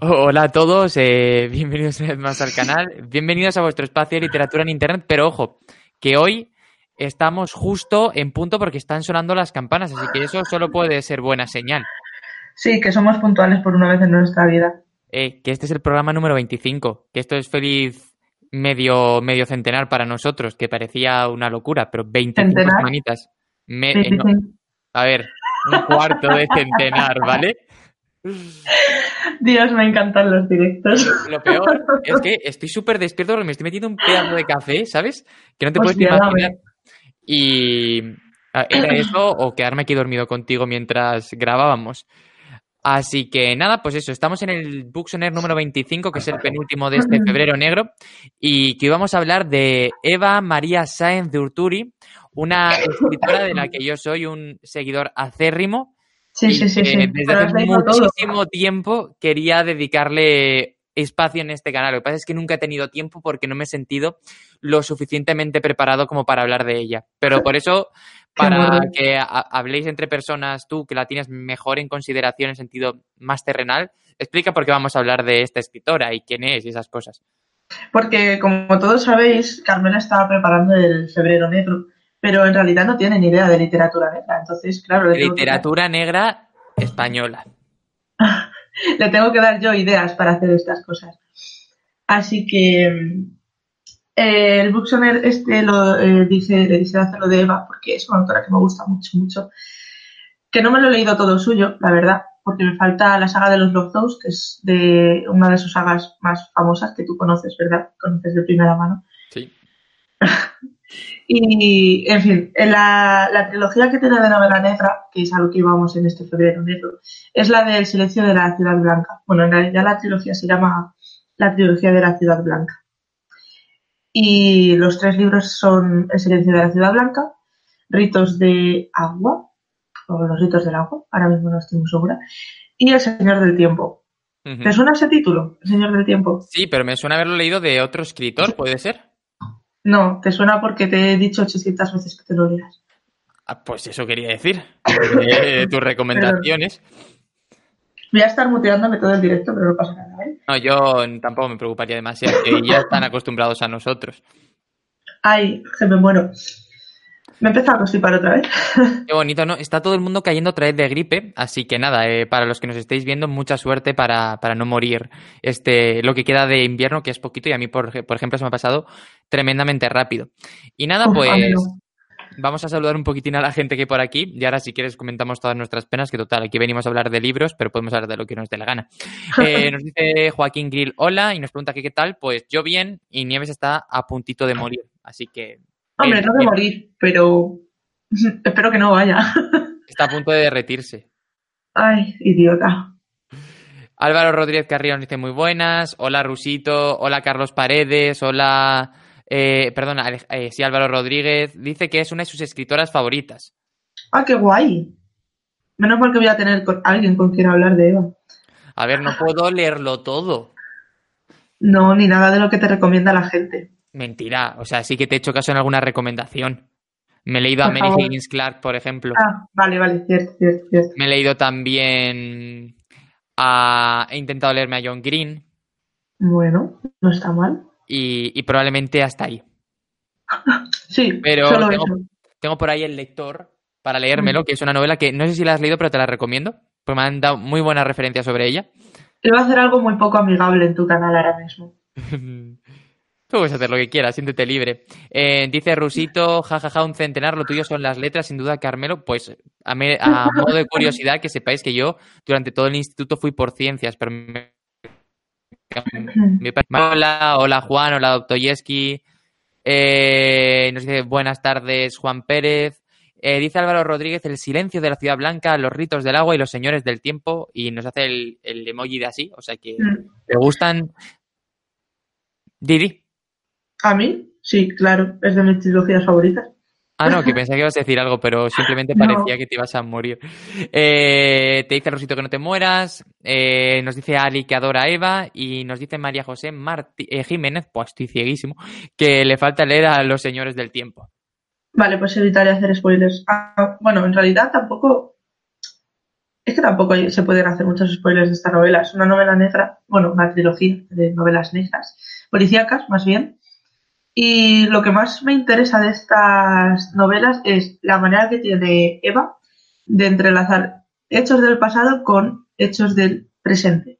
Hola a todos, eh, bienvenidos una vez más al canal, bienvenidos a vuestro espacio de literatura en internet, pero ojo, que hoy estamos justo en punto porque están sonando las campanas, así que eso solo puede ser buena señal. Sí, que somos puntuales por una vez en nuestra vida. Eh, que este es el programa número 25, que esto es feliz medio, medio centenar para nosotros, que parecía una locura, pero 25 ¿Centenar? semanitas. Me- eh, no, a ver, un cuarto de centenar, ¿vale? Dios, me encantan los directos. Lo peor es que estoy súper despierto porque me estoy metiendo un pedazo de café, ¿sabes? Que no te puedes Hostia, dame. imaginar. Y ah, era eso o quedarme aquí dormido contigo mientras grabábamos. Así que nada, pues eso, estamos en el Booksoner número 25, que es el penúltimo de este febrero negro, y que hoy vamos a hablar de Eva María Sáenz de Urturi, una escritora de la que yo soy un seguidor acérrimo, Sí, sí, sí, sí. desde hace todo. muchísimo tiempo quería dedicarle espacio en este canal. Lo que pasa es que nunca he tenido tiempo porque no me he sentido lo suficientemente preparado como para hablar de ella. Pero por eso, para que ha- habléis entre personas, tú que la tienes mejor en consideración en sentido más terrenal, explica por qué vamos a hablar de esta escritora y quién es y esas cosas. Porque, como todos sabéis, Carmela estaba preparando el febrero negro, pero en realidad no tiene ni idea de literatura negra. Entonces, claro, que, Literatura negra española. le tengo que dar yo ideas para hacer estas cosas. Así que eh, el Booksoner este lo eh, dice, le dice hacerlo de Eva, porque es una autora que me gusta mucho, mucho. Que no me lo he leído todo suyo, la verdad, porque me falta la saga de los Lockdoors, que es de una de sus sagas más famosas que tú conoces, ¿verdad? Conoces de primera mano. Sí. Y, en fin, en la, la trilogía que tiene de novela negra, que es a lo que íbamos en este febrero negro, es la del silencio de la ciudad blanca. Bueno, en realidad la trilogía se llama la trilogía de la ciudad blanca. Y los tres libros son El silencio de la ciudad blanca, Ritos de agua, o los ritos del agua, ahora mismo no estoy muy segura, y El señor del tiempo. Ujú. ¿Te suena ese título? El señor del tiempo. Sí, pero me suena haberlo leído de otro escritor, ¿puede ser? No, te suena porque te he dicho 800 veces que te lo leas. Ah, pues eso quería decir. Eh, tus recomendaciones. Voy a estar muteándome todo el directo, pero no pasa nada, ¿eh? No, yo tampoco me preocuparía demasiado, ya están acostumbrados a nosotros. Ay, que me muero. Me he empezado a constipar otra vez. Qué bonito, ¿no? Está todo el mundo cayendo otra vez de gripe, así que nada, eh, para los que nos estéis viendo, mucha suerte para, para no morir este, lo que queda de invierno, que es poquito, y a mí, por, por ejemplo, se me ha pasado tremendamente rápido. Y nada, Uf, pues vamos a saludar un poquitín a la gente que hay por aquí, y ahora si quieres comentamos todas nuestras penas, que total, aquí venimos a hablar de libros, pero podemos hablar de lo que nos dé la gana. Eh, nos dice Joaquín Grill, hola, y nos pregunta que qué tal, pues yo bien, y Nieves está a puntito de morir, así que... Hombre, bien, no de morir, pero espero que no vaya. Está a punto de derretirse. Ay, idiota. Álvaro Rodríguez Carrillo nos dice muy buenas. Hola Rusito. Hola Carlos Paredes. Hola. Eh, perdona, eh, sí, Álvaro Rodríguez. Dice que es una de sus escritoras favoritas. Ah, qué guay. Menos mal que voy a tener con alguien con quien hablar de Eva. A ver, no puedo leerlo todo. No, ni nada de lo que te recomienda la gente. Mentira. O sea, sí que te he hecho caso en alguna recomendación. Me he leído a Mary favor. Higgins Clark, por ejemplo. Ah, vale, vale, cierto, cierto, cierto. Me he leído también a... He intentado leerme a John Green. Bueno, no está mal. Y, y probablemente hasta ahí. Sí, Pero tengo- por ahí el lector para leérmelo, que es una novela que no sé si la has leído, pero te la recomiendo. Pues me han dado muy buenas referencias sobre ella. Iba a hacer algo muy poco amigable en tu canal ahora mismo. Tú puedes hacer lo que quieras, siéntete libre. Eh, dice Rusito, jajaja, un centenar, lo tuyo son las letras, sin duda, Carmelo. Pues a, me- a modo de curiosidad, que sepáis que yo durante todo el instituto fui por ciencias, pero me- mi pa- Hola, hola Juan, hola Doctoyeski. Eh, nos dice buenas tardes Juan Pérez. Eh, dice Álvaro Rodríguez, el silencio de la ciudad blanca, los ritos del agua y los señores del tiempo. Y nos hace el, el emoji de así. O sea que Mm. te gustan. Didi. ¿A mí? Sí, claro, es de mis trilogías favoritas. Ah, no, que pensé que ibas a decir algo, pero simplemente No. parecía que te ibas a morir. Eh, te dice Rosito que no te mueras. eh, nos dice Ali que adora a Eva. Y nos dice María José Martí- eh, Jiménez, pues estoy cieguísimo, que le falta leer a los señores del tiempo. Vale, pues evitaré hacer spoilers. Ah, bueno, en realidad tampoco. es que tampoco se pueden hacer muchos spoilers de esta novela. Es una novela negra, bueno, una trilogía de novelas negras, policíacas más bien. Y lo que más me interesa de estas novelas es la manera que tiene Eva de entrelazar hechos del pasado con hechos del presente.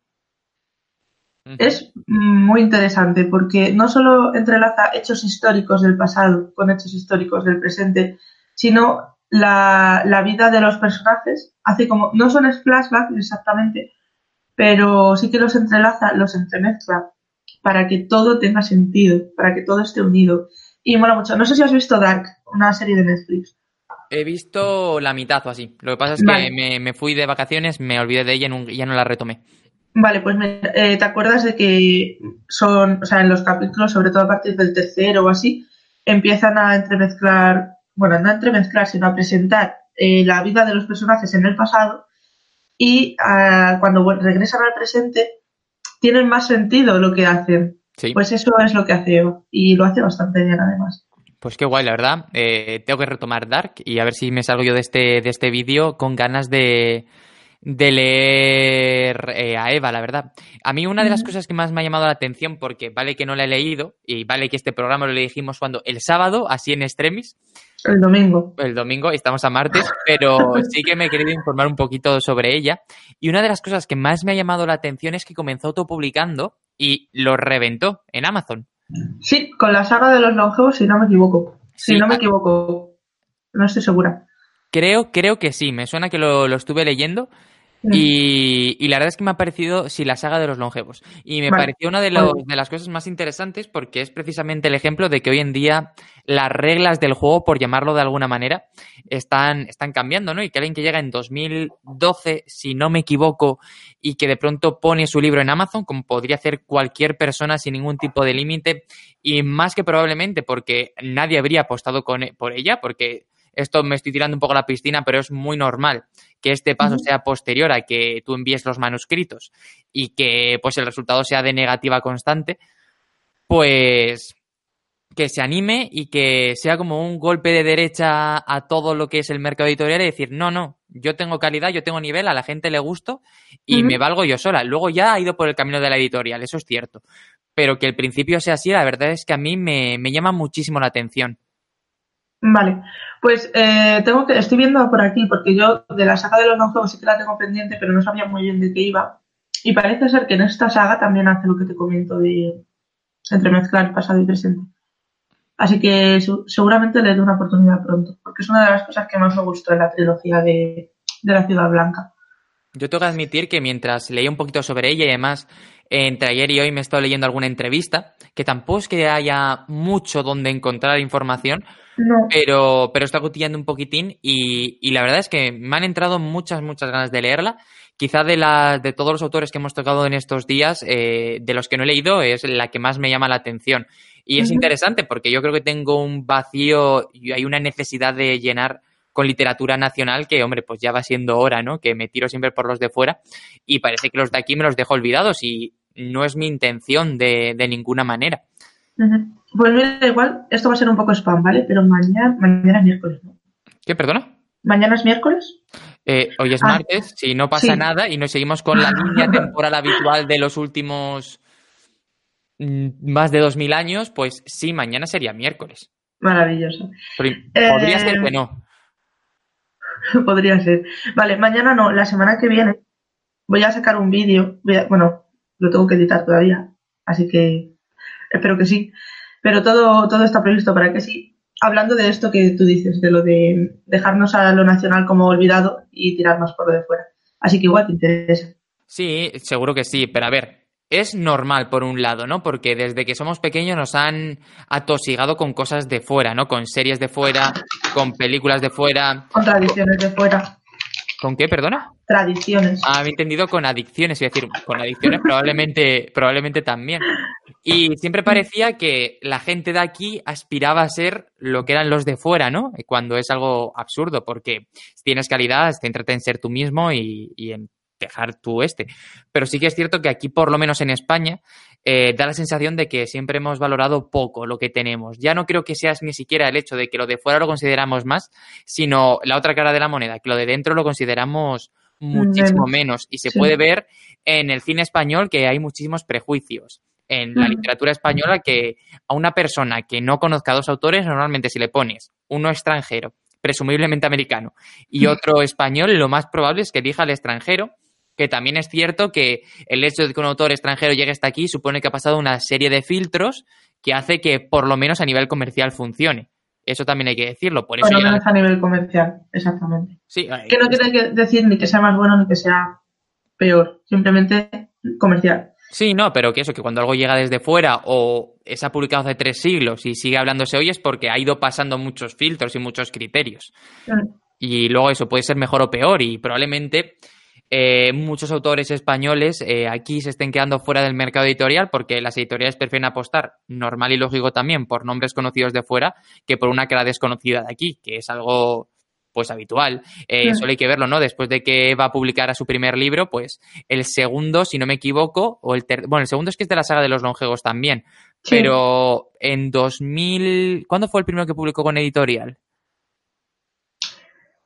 Es muy interesante porque no solo entrelaza hechos históricos del pasado con hechos históricos del presente, sino la, la vida de los personajes. Hace como, no son flashbacks exactamente, pero sí que los entrelaza, los entremezcla para que todo tenga sentido, para que todo esté unido. Y mola mucho. No sé si has visto Dark, una serie de Netflix. He visto la mitad o así. Lo que pasa es que me, fui de vacaciones, me olvidé de ella y ya no la retomé. Vale, pues eh, te acuerdas de que son, o sea, en los capítulos, sobre todo a partir del tercero o así, empiezan a entremezclar, bueno, no a entremezclar, sino a presentar eh, la vida de los personajes en el pasado y ah, cuando regresan al presente tienen más sentido lo que hacen. Pues eso es lo que hace y lo hace bastante bien además. Pues qué guay, la verdad. Eh, tengo que retomar Dark y a ver si me salgo yo de este, de este vídeo con ganas de, de leer eh, a Eva, la verdad. A mí una de las cosas que más me ha llamado la atención, porque vale que no la he leído, y vale que este programa lo dijimos cuando el sábado, así en extremis. El domingo. El domingo, estamos a martes, pero sí que me he querido informar un poquito sobre ella. Y una de las cosas que más me ha llamado la atención es que comenzó autopublicando y lo reventó en Amazon. Sí, con la saga de los longevos, si no me equivoco. Si no me equivoco, no estoy segura. Creo, creo que sí, me suena que lo, lo estuve leyendo y, la verdad es que me ha parecido, sí, la saga de los longevos. Y me pareció una de, de, las cosas más interesantes porque es precisamente el ejemplo de que hoy en día las reglas del juego, por llamarlo de alguna manera, están, están cambiando, ¿no? Y que alguien que llega en 2012, si no me equivoco, y que de pronto pone su libro en Amazon, como podría hacer cualquier persona sin ningún tipo de límite, y más que probablemente porque nadie habría apostado con, por ella, porque esto me estoy tirando un poco a la piscina, pero es muy normal que este paso sea posterior a que tú envíes los manuscritos y que pues el resultado sea de negativa constante, pues que se anime y que sea como un golpe de derecha a todo lo que es el mercado editorial y decir, no, no, yo tengo calidad, yo tengo nivel, a la gente le gusto y me valgo yo sola. Luego ya ha ido por el camino de la editorial, eso es cierto. Pero que el principio sea así, la verdad es que a mí me, me llama muchísimo la atención. Vale, pues eh, tengo que, estoy viendo por aquí, porque yo de la saga de los no sí que la tengo pendiente, pero no sabía muy bien de qué iba. Y parece ser que en esta saga también hace lo que te comento de entremezclar pasado y presente. Así que seguramente le doy una oportunidad pronto, porque es una de las cosas que más me gustó en la trilogía de, de la Ciudad Blanca. Yo tengo que admitir que mientras leía un poquito sobre ella y además entre ayer y hoy me he estado leyendo alguna entrevista, que tampoco es que haya mucho donde encontrar información, pero, pero está cotillando un poquitín y, y, la verdad es que me han entrado muchas, muchas ganas de leerla. Quizá de, la, de todos los autores que hemos tocado en estos días, eh, de los que no he leído, es la que más me llama la atención. Y es interesante porque yo creo que tengo un vacío y hay una necesidad de llenar con literatura nacional que, hombre, pues ya va siendo hora, ¿no? Que me tiro siempre por los de fuera y parece que los de aquí me los dejo olvidados y no es mi intención de, de ninguna manera. Pues mira, igual esto va a ser un poco spam, ¿vale? Pero mañana, mañana es miércoles, ¿no? ¿Qué, perdona? ¿Mañana es miércoles? Eh, hoy es ah, martes, si no pasa nada y nos seguimos con la línea temporal habitual de los últimos mm, más de 2000 años, pues sí, mañana sería miércoles. Maravilloso. podría ser que no. Podría ser. Vale, mañana no, la semana que viene voy a sacar un vídeo. Bueno, lo tengo que editar todavía, así que espero que sí. Pero todo, todo está previsto para que sí. Hablando de esto que tú dices, de lo de dejarnos a lo nacional como olvidado y tirar más por lo de fuera. Así que igual te interesa. Sí, seguro que sí, pero a ver, es normal por un lado, ¿no? Porque desde que somos pequeños nos han atosigado con cosas de fuera, ¿no? Con series de fuera, con películas de fuera. Con tradiciones de fuera. ¿Con qué, perdona? Tradiciones. He entendido con adicciones, es decir, con adicciones probablemente, probablemente también. Y siempre parecía que la gente de aquí aspiraba a ser lo que eran los de fuera, ¿no? Cuando es algo absurdo, porque si tienes calidad, céntrate en ser tú mismo y, y en dejar tú este. Pero sí que es cierto que aquí, por lo menos en España, eh, da la sensación de que siempre hemos valorado poco lo que tenemos. Ya no creo que sea ni siquiera el hecho de que lo de fuera lo consideramos más, sino la otra cara de la moneda, que lo de dentro lo consideramos muchísimo menos. Y se puede ver en el cine español que hay muchísimos prejuicios. En la literatura española que a una persona que no conozca a dos autores, normalmente si le pones uno extranjero, presumiblemente americano, y otro español, lo más probable es que elija al extranjero, que también es cierto que el hecho de que un autor extranjero llegue hasta aquí supone que ha pasado una serie de filtros que hace que por lo menos a nivel comercial funcione. Eso también hay que decirlo. Por, eso lo menos a nivel comercial, exactamente. Sí, que no tiene que decir ni que sea más bueno ni que sea peor, simplemente comercial. Sí, no, pero que eso, que cuando algo llega desde fuera o se ha publicado hace tres siglos y sigue hablándose hoy es porque ha ido pasando muchos filtros y muchos criterios. Y luego eso puede ser mejor o peor y probablemente eh, muchos autores españoles eh, aquí se estén quedando fuera del mercado editorial porque las editoriales prefieren apostar, normal y lógico también, por nombres conocidos de fuera que por una cara desconocida de aquí, que es algo pues habitual. Eh, Solo hay que verlo, ¿no? Después de que va a publicar a su primer libro, pues el segundo, si no me equivoco, o el bueno, el segundo es que es de la saga de los longevos también, pero en 2000, ¿cuándo fue el primero que publicó con editorial?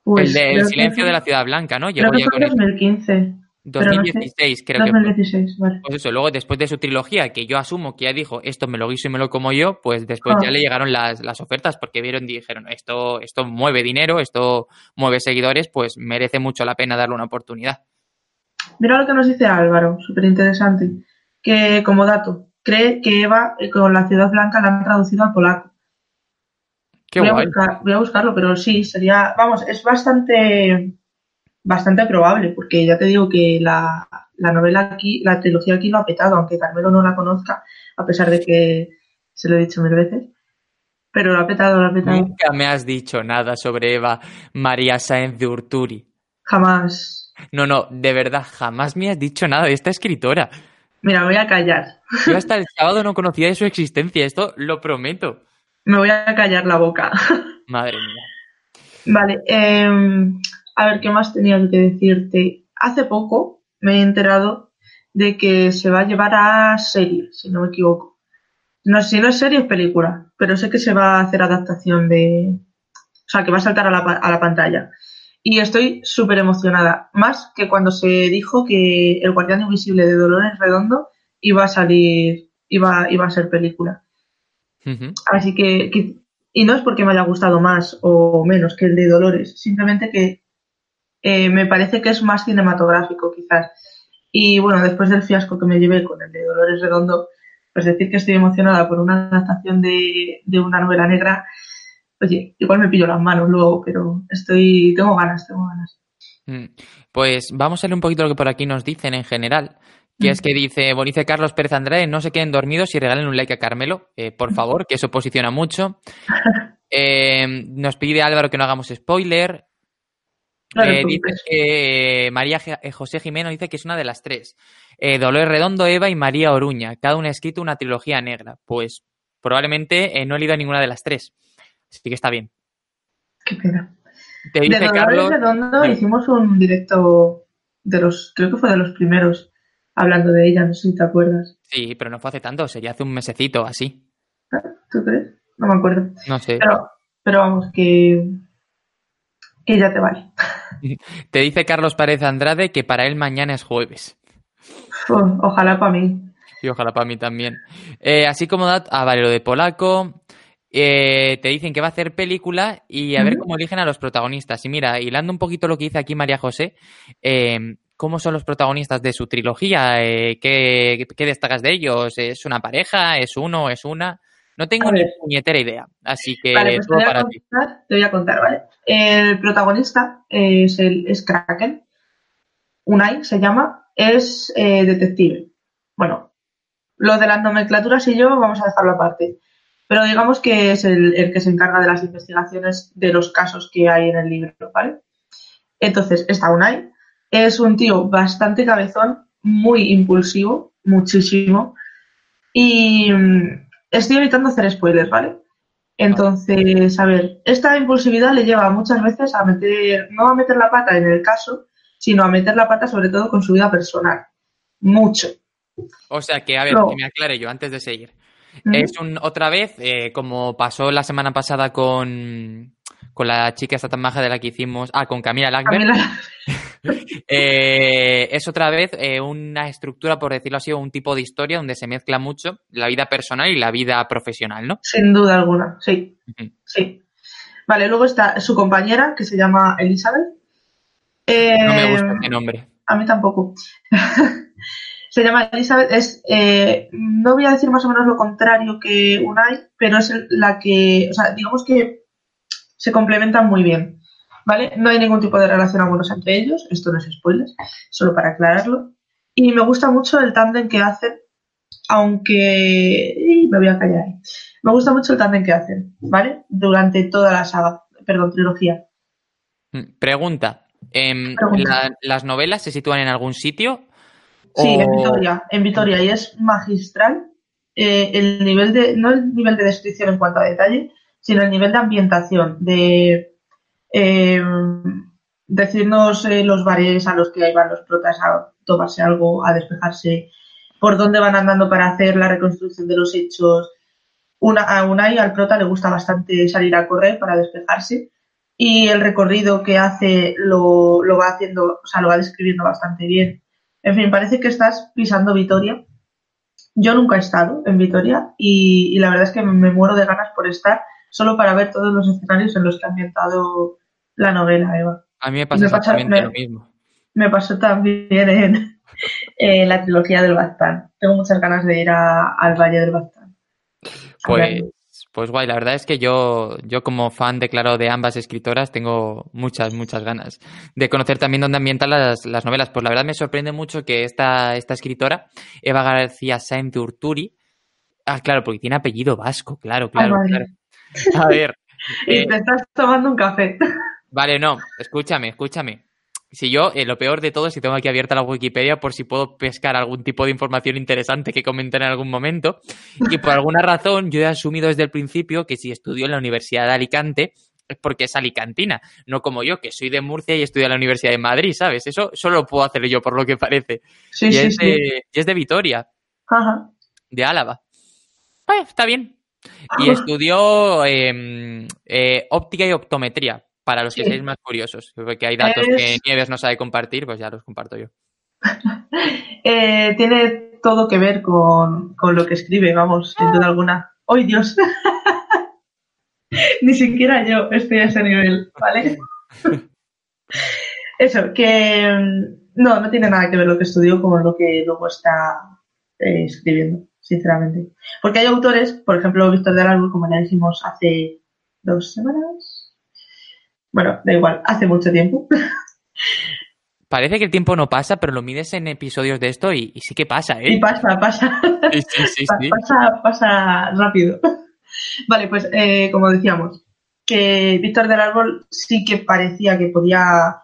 Pues el de Silencio de la Ciudad Blanca, ¿no? Llegó creo que fue 2015. 2016, creo 2016, que Vale. Pues eso, luego después de su trilogía, que yo asumo que ya dijo, esto me lo guiso y me lo como yo, pues después ya ah. le llegaron las, las, ofertas porque vieron y dijeron, esto, esto mueve dinero, esto mueve seguidores, pues merece mucho la pena darle una oportunidad. Mira lo que nos dice Álvaro, súper interesante, que como dato, cree que Eva eh, con la Ciudad Blanca la han traducido al polaco voy, A buscarlo, pero sí, sería, vamos, es bastante, bastante probable, porque ya te digo que la, novela aquí, la trilogía aquí lo ha petado, aunque Carmelo no la conozca, a pesar de que se lo he dicho mil veces. Pero lo ha petado, lo ha petado. Nunca me has dicho nada sobre Eva María Sáenz de Urturi. Jamás. No, no, de verdad, jamás me has dicho nada de esta escritora. Mira, voy a callar. Yo hasta el sábado no conocía de su existencia, esto lo prometo. Me voy a callar la boca. Madre mía. Vale, em, a ver, ¿qué más tenía que decirte? Hace poco me he enterado de que se va a llevar a serie, si no me equivoco. No si no es serie es película, pero sé que se va a hacer adaptación de... O sea, que va a saltar a la, a la pantalla. Y estoy súper emocionada. Más que cuando se dijo que El Guardián Invisible de Dolores Redondo iba a salir, iba, iba a ser película. Así que, y no es porque me haya gustado más o menos que el de Dolores, simplemente que eh, me parece que es más cinematográfico quizás. Y bueno, después del fiasco que me llevé con el de Dolores Redondo, pues decir que estoy emocionada por una adaptación de, una novela negra, oye, igual me pillo las manos luego, pero estoy, tengo ganas, tengo ganas. Mm. Pues vamos a leer un poquito lo que por aquí nos dicen en general que es que dice, Bonice Carlos Pérez Andrade, no se queden dormidos y regalen un like a Carmelo, eh, por favor, que eso posiciona mucho. Eh, nos pide Álvaro que no hagamos spoiler. Eh, dice que María José Jimeno dice que es una de las tres. Dolores Redondo, Eva y María Oruña. Cada una ha escrito una trilogía negra. Pues probablemente no he leído ninguna de las tres. Así que está bien. Qué pena. de Dolores Redondo hicimos un directo de los, creo que fue de los primeros hablando de ella, no sé si te acuerdas. Sí, pero no fue hace tanto, sería hace un mesecito así. ¿Tú crees? No me acuerdo. No sé. Pero, vamos, que, que ya te vale. Te dice Carlos Párez Andrade que para él mañana es jueves. ojalá para mí. Y ojalá para mí también. Eh, así como da, ah, vale, lo de polaco. Eh, te dicen que va a hacer película y a ver cómo eligen a los protagonistas. Y mira, hilando un poquito lo que dice aquí María José, eh, ¿Cómo son los protagonistas de su trilogía? Eh, ¿qué, destacas de ellos? ¿Es una pareja? ¿Es uno? ¿Es una? No tengo ni puñetera idea, así que pues todo para ti. Te voy a contar, ¿vale? El protagonista es, el, es Kraken. Unai se llama, es eh, detective. Bueno, lo de las nomenclaturas y yo vamos a dejarlo aparte. Pero digamos que es el, el, que se encarga de las investigaciones de los casos que hay en el libro, ¿vale? Entonces, está Unai, es un tío bastante cabezón, muy impulsivo, muchísimo. Y mm, estoy evitando hacer spoilers, ¿vale? Entonces, a ver, esta impulsividad le lleva muchas veces a meter, no a meter la pata en el caso, sino a meter la pata sobre todo con su vida personal. Mucho. O sea que, a ver, que me aclare yo antes de seguir. Es un, otra vez, eh, como pasó la semana pasada con, con la chica esta tan maja de la que hicimos. Ah, con Camila Lackberg. Eh, es otra vez eh, una estructura, por decirlo así, un tipo de historia donde se mezcla mucho la vida personal y la vida profesional, ¿no? Sin duda alguna, sí. Sí. Vale, luego está su compañera, que se llama Elizabeth. no me gusta ese nombre. A mí tampoco. se llama Elizabeth, es, eh, no voy a decir más o menos lo contrario que Unai, pero es la que, o sea, digamos que se complementan muy bien, ¿vale? No hay ningún tipo de relación amorosa entre ellos, esto no es spoiler, solo para aclararlo. Y me gusta mucho el tándem que hacen, aunque... me voy a callar. Me gusta mucho el tándem que hacen, ¿vale? Durante toda la saga, perdón, trilogía. Mm, pregunta. Em, ¿Las novelas se sitúan en algún sitio Sí, en Vitoria, en Vitoria, y es magistral eh, el nivel de, no el nivel de descripción en cuanto a detalle, sino el nivel de ambientación, de eh, decirnos eh, los bares a los que van los protas a tomarse algo, a despejarse, por dónde van andando para hacer la reconstrucción de los hechos. Una, a Unai, al prota, le gusta bastante salir a correr para despejarse y el recorrido que hace lo, lo va haciendo, o sea, lo va describiendo bastante bien en fin, parece que estás pisando Vitoria. Yo nunca he estado en Vitoria y, la verdad es que me muero de ganas por estar solo para ver todos los escenarios en los que ha ambientado la novela, Eva. A mí me pasa exactamente lo mismo. Me pasó también en, la trilogía del Baztán. Tengo muchas ganas de ir al Valle del Baztán. Pues, pues guay, la verdad es que yo, yo como fan declarado de ambas escritoras tengo muchas, muchas ganas de conocer también dónde ambientan las, las novelas. Pues la verdad me sorprende mucho que esta, esta escritora, Eva García Sainz de Urturi, ah, claro, porque tiene apellido vasco, claro, claro, claro. A ver. y te estás tomando un café. Vale, no, escúchame, escúchame si yo, eh, lo peor de todo es si tengo aquí abierta la Wikipedia por si puedo pescar algún tipo de información interesante que comentar en algún momento. Y por alguna razón yo he asumido desde el principio que si estudió en la Universidad de Alicante es porque es alicantina, no como yo, que soy de Murcia y estudio en la Universidad de Madrid, ¿sabes? Eso solo lo puedo hacer yo, por lo que parece. Sí, y, sí, es De, y es de Vitoria, Ajá. de Álava. está bien. Y estudió em, eh, óptica y optometría para los que seáis más curiosos, porque hay datos que Nieves no sabe compartir, pues ya los comparto yo. Eh, tiene todo que ver con, lo que escribe, vamos, sin duda alguna. ¡Ay, Dios! Ni siquiera yo estoy a ese nivel, ¿vale? Eso, que mm, no, no tiene nada que ver lo que estudió con lo que luego está eh, escribiendo, sinceramente. Porque hay autores, por ejemplo, Víctor del Árbol, como ya dijimos hace dos semanas, bueno, da igual, hace mucho tiempo. Parece que el tiempo no pasa, pero lo mides en episodios de esto y, sí que pasa, ¿eh? Y pasa, pasa. Sí, sí, sí, pasa, pasa rápido. Vale, pues eh, como decíamos, que Víctor del Árbol sí que parecía que podía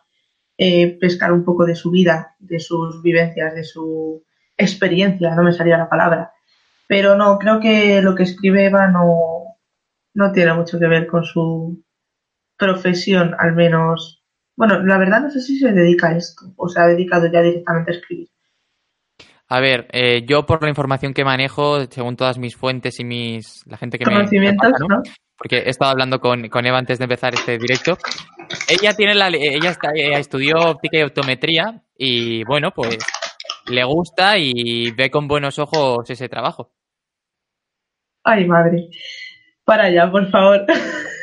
eh, pescar un poco de su vida, de sus vivencias, de su experiencia, no me salía la palabra. Pero no, creo que lo que escribe Eva no, no tiene mucho que ver con su, profesión, al menos. Bueno, la verdad no sé si se dedica a esto o se ha dedicado ya directamente a escribir. A ver, eh, yo por la información que manejo, según todas mis fuentes y mis la gente que me, Conocimientos, ¿no? porque he estado hablando con, con, Eva antes de empezar este directo. Ella tiene la, ella está, estudió óptica y optometría y bueno, pues le gusta y ve con buenos ojos ese trabajo. Ay, madre. Para allá, por favor.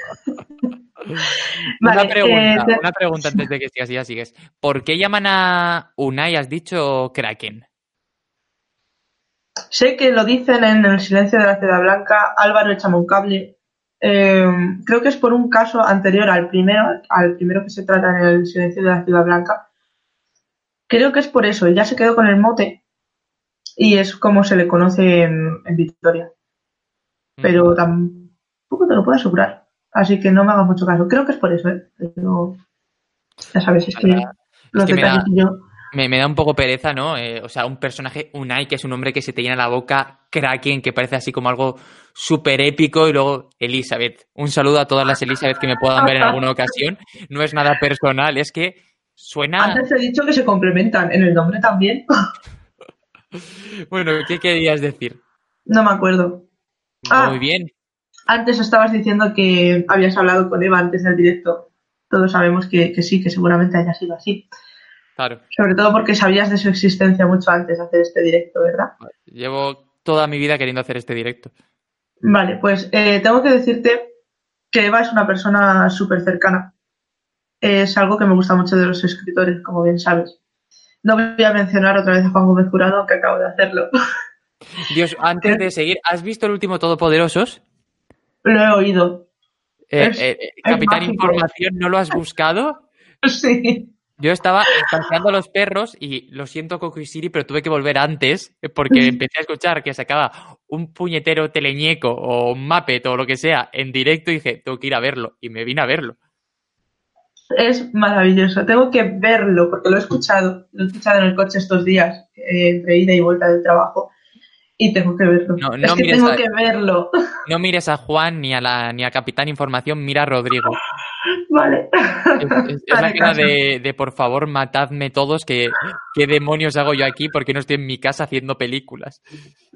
una, pregunta, eh, una pregunta antes de que sigas, ya sigues. ¿Por qué llaman a Unai, has dicho, Kraken? Sé que lo dicen en El silencio de la ciudad blanca, Álvaro echa cable. Eh, creo que es por un caso anterior al primero, al primero que se trata en El silencio de la ciudad blanca. Creo que es por eso, ya se quedó con el mote y es como se le conoce en, en Victoria. Pero tampoco te lo puedo asegurar. Así que no me hagas mucho caso. Creo que es por eso, ¿eh? Pero ya sabes, es que los detalles me da, yo... Me, da un poco pereza, ¿no? Eh, o sea, un personaje, Unai, que es un hombre que se te llena la boca, Kraken, que parece así como algo súper épico, y luego Elizabeth. Un saludo a todas las Elizabeth que me puedan ver en alguna ocasión. No es nada personal, es que suena... Antes he dicho que se complementan, en el nombre también. bueno, ¿qué querías decir? No me acuerdo. Muy ah, bien. Antes estabas diciendo que habías hablado con Eva antes del directo. Todos sabemos que, sí, que seguramente haya sido así. Claro. Sobre todo porque sabías de su existencia mucho antes de hacer este directo, ¿verdad? Llevo toda mi vida queriendo hacer este directo. Vale, pues eh, tengo que decirte que Eva es una persona súper cercana. Es algo que me gusta mucho de los escritores, como bien sabes. No voy a mencionar otra vez a Juan Gómez Jurado, aunque acabo de hacerlo. Dios, antes de seguir, ¿has visto el último Todopoderosos? Lo he oído. Eh, Es- eh, Capitán mágico. Información, ¿no lo has buscado? Sí. Yo estaba paseando a los perros y lo siento, Coco y Siri, pero tuve que volver antes porque empecé a escuchar que sacaba un puñetero teleñeco o un Muppet o lo que sea en directo y dije, tengo que ir a verlo. Y me vine a verlo. Es maravilloso. Tengo que verlo porque lo he escuchado. Lo he escuchado en el coche estos días, eh, entre ida y vuelta del trabajo. Y tengo que verlo. No, es no que mires tengo a- que verlo. No mires a Juan ni a la ni a Capitán Información, mira a Rodrigo. vale. Es, es- es la cara de, de, por favor matadme todos, que qué demonios hago yo aquí porque no estoy en mi casa haciendo películas.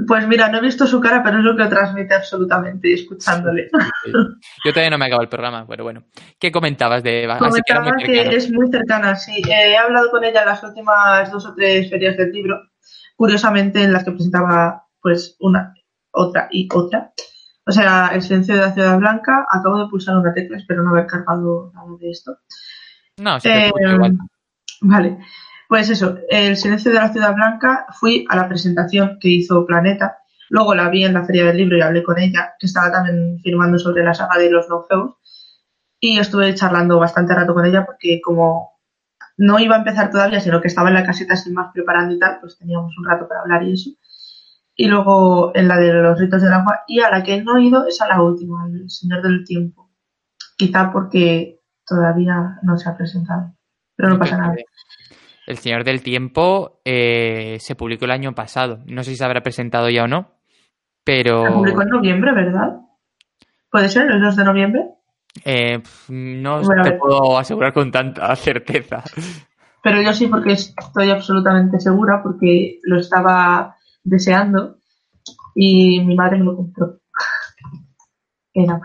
Pues mira, no he visto su cara, pero es lo que transmite absolutamente escuchándole. Yo todavía no me acabo el programa, pero bueno. ¿Qué comentabas de que Comentaba que cercano. es muy cercana, sí. Eh, he hablado con ella en las últimas dos o tres ferias del libro, curiosamente en las que presentaba pues una, otra y otra. O sea, El silencio de la ciudad blanca, acabo de pulsar una tecla, espero no haber cargado nada de esto. No, sí Eh, igual. Vale, pues eso, El silencio de la ciudad blanca, fui a la presentación que hizo Planeta, luego la vi en la feria del libro y hablé con ella, que estaba también firmando sobre la saga de los Longfeus, y estuve charlando bastante rato con ella porque como no iba a empezar todavía, sino que estaba en la caseta sin más preparando y tal, pues teníamos un rato para hablar y eso. Y luego en la de los ritos del agua, y a la que no he ido es a la última, El Señor del Tiempo. Quizá porque todavía no se ha presentado, pero no pasa nada. El Señor del Tiempo eh, se publicó el año pasado. No sé si se habrá presentado ya o no, pero Se publicó en noviembre, ¿verdad? ¿Puede ser el 2 de noviembre? eh, no Bueno, te puedo asegurar con tanta certeza. Pero yo sí, porque estoy absolutamente segura, porque lo estaba deseando y mi madre me lo compró. Era.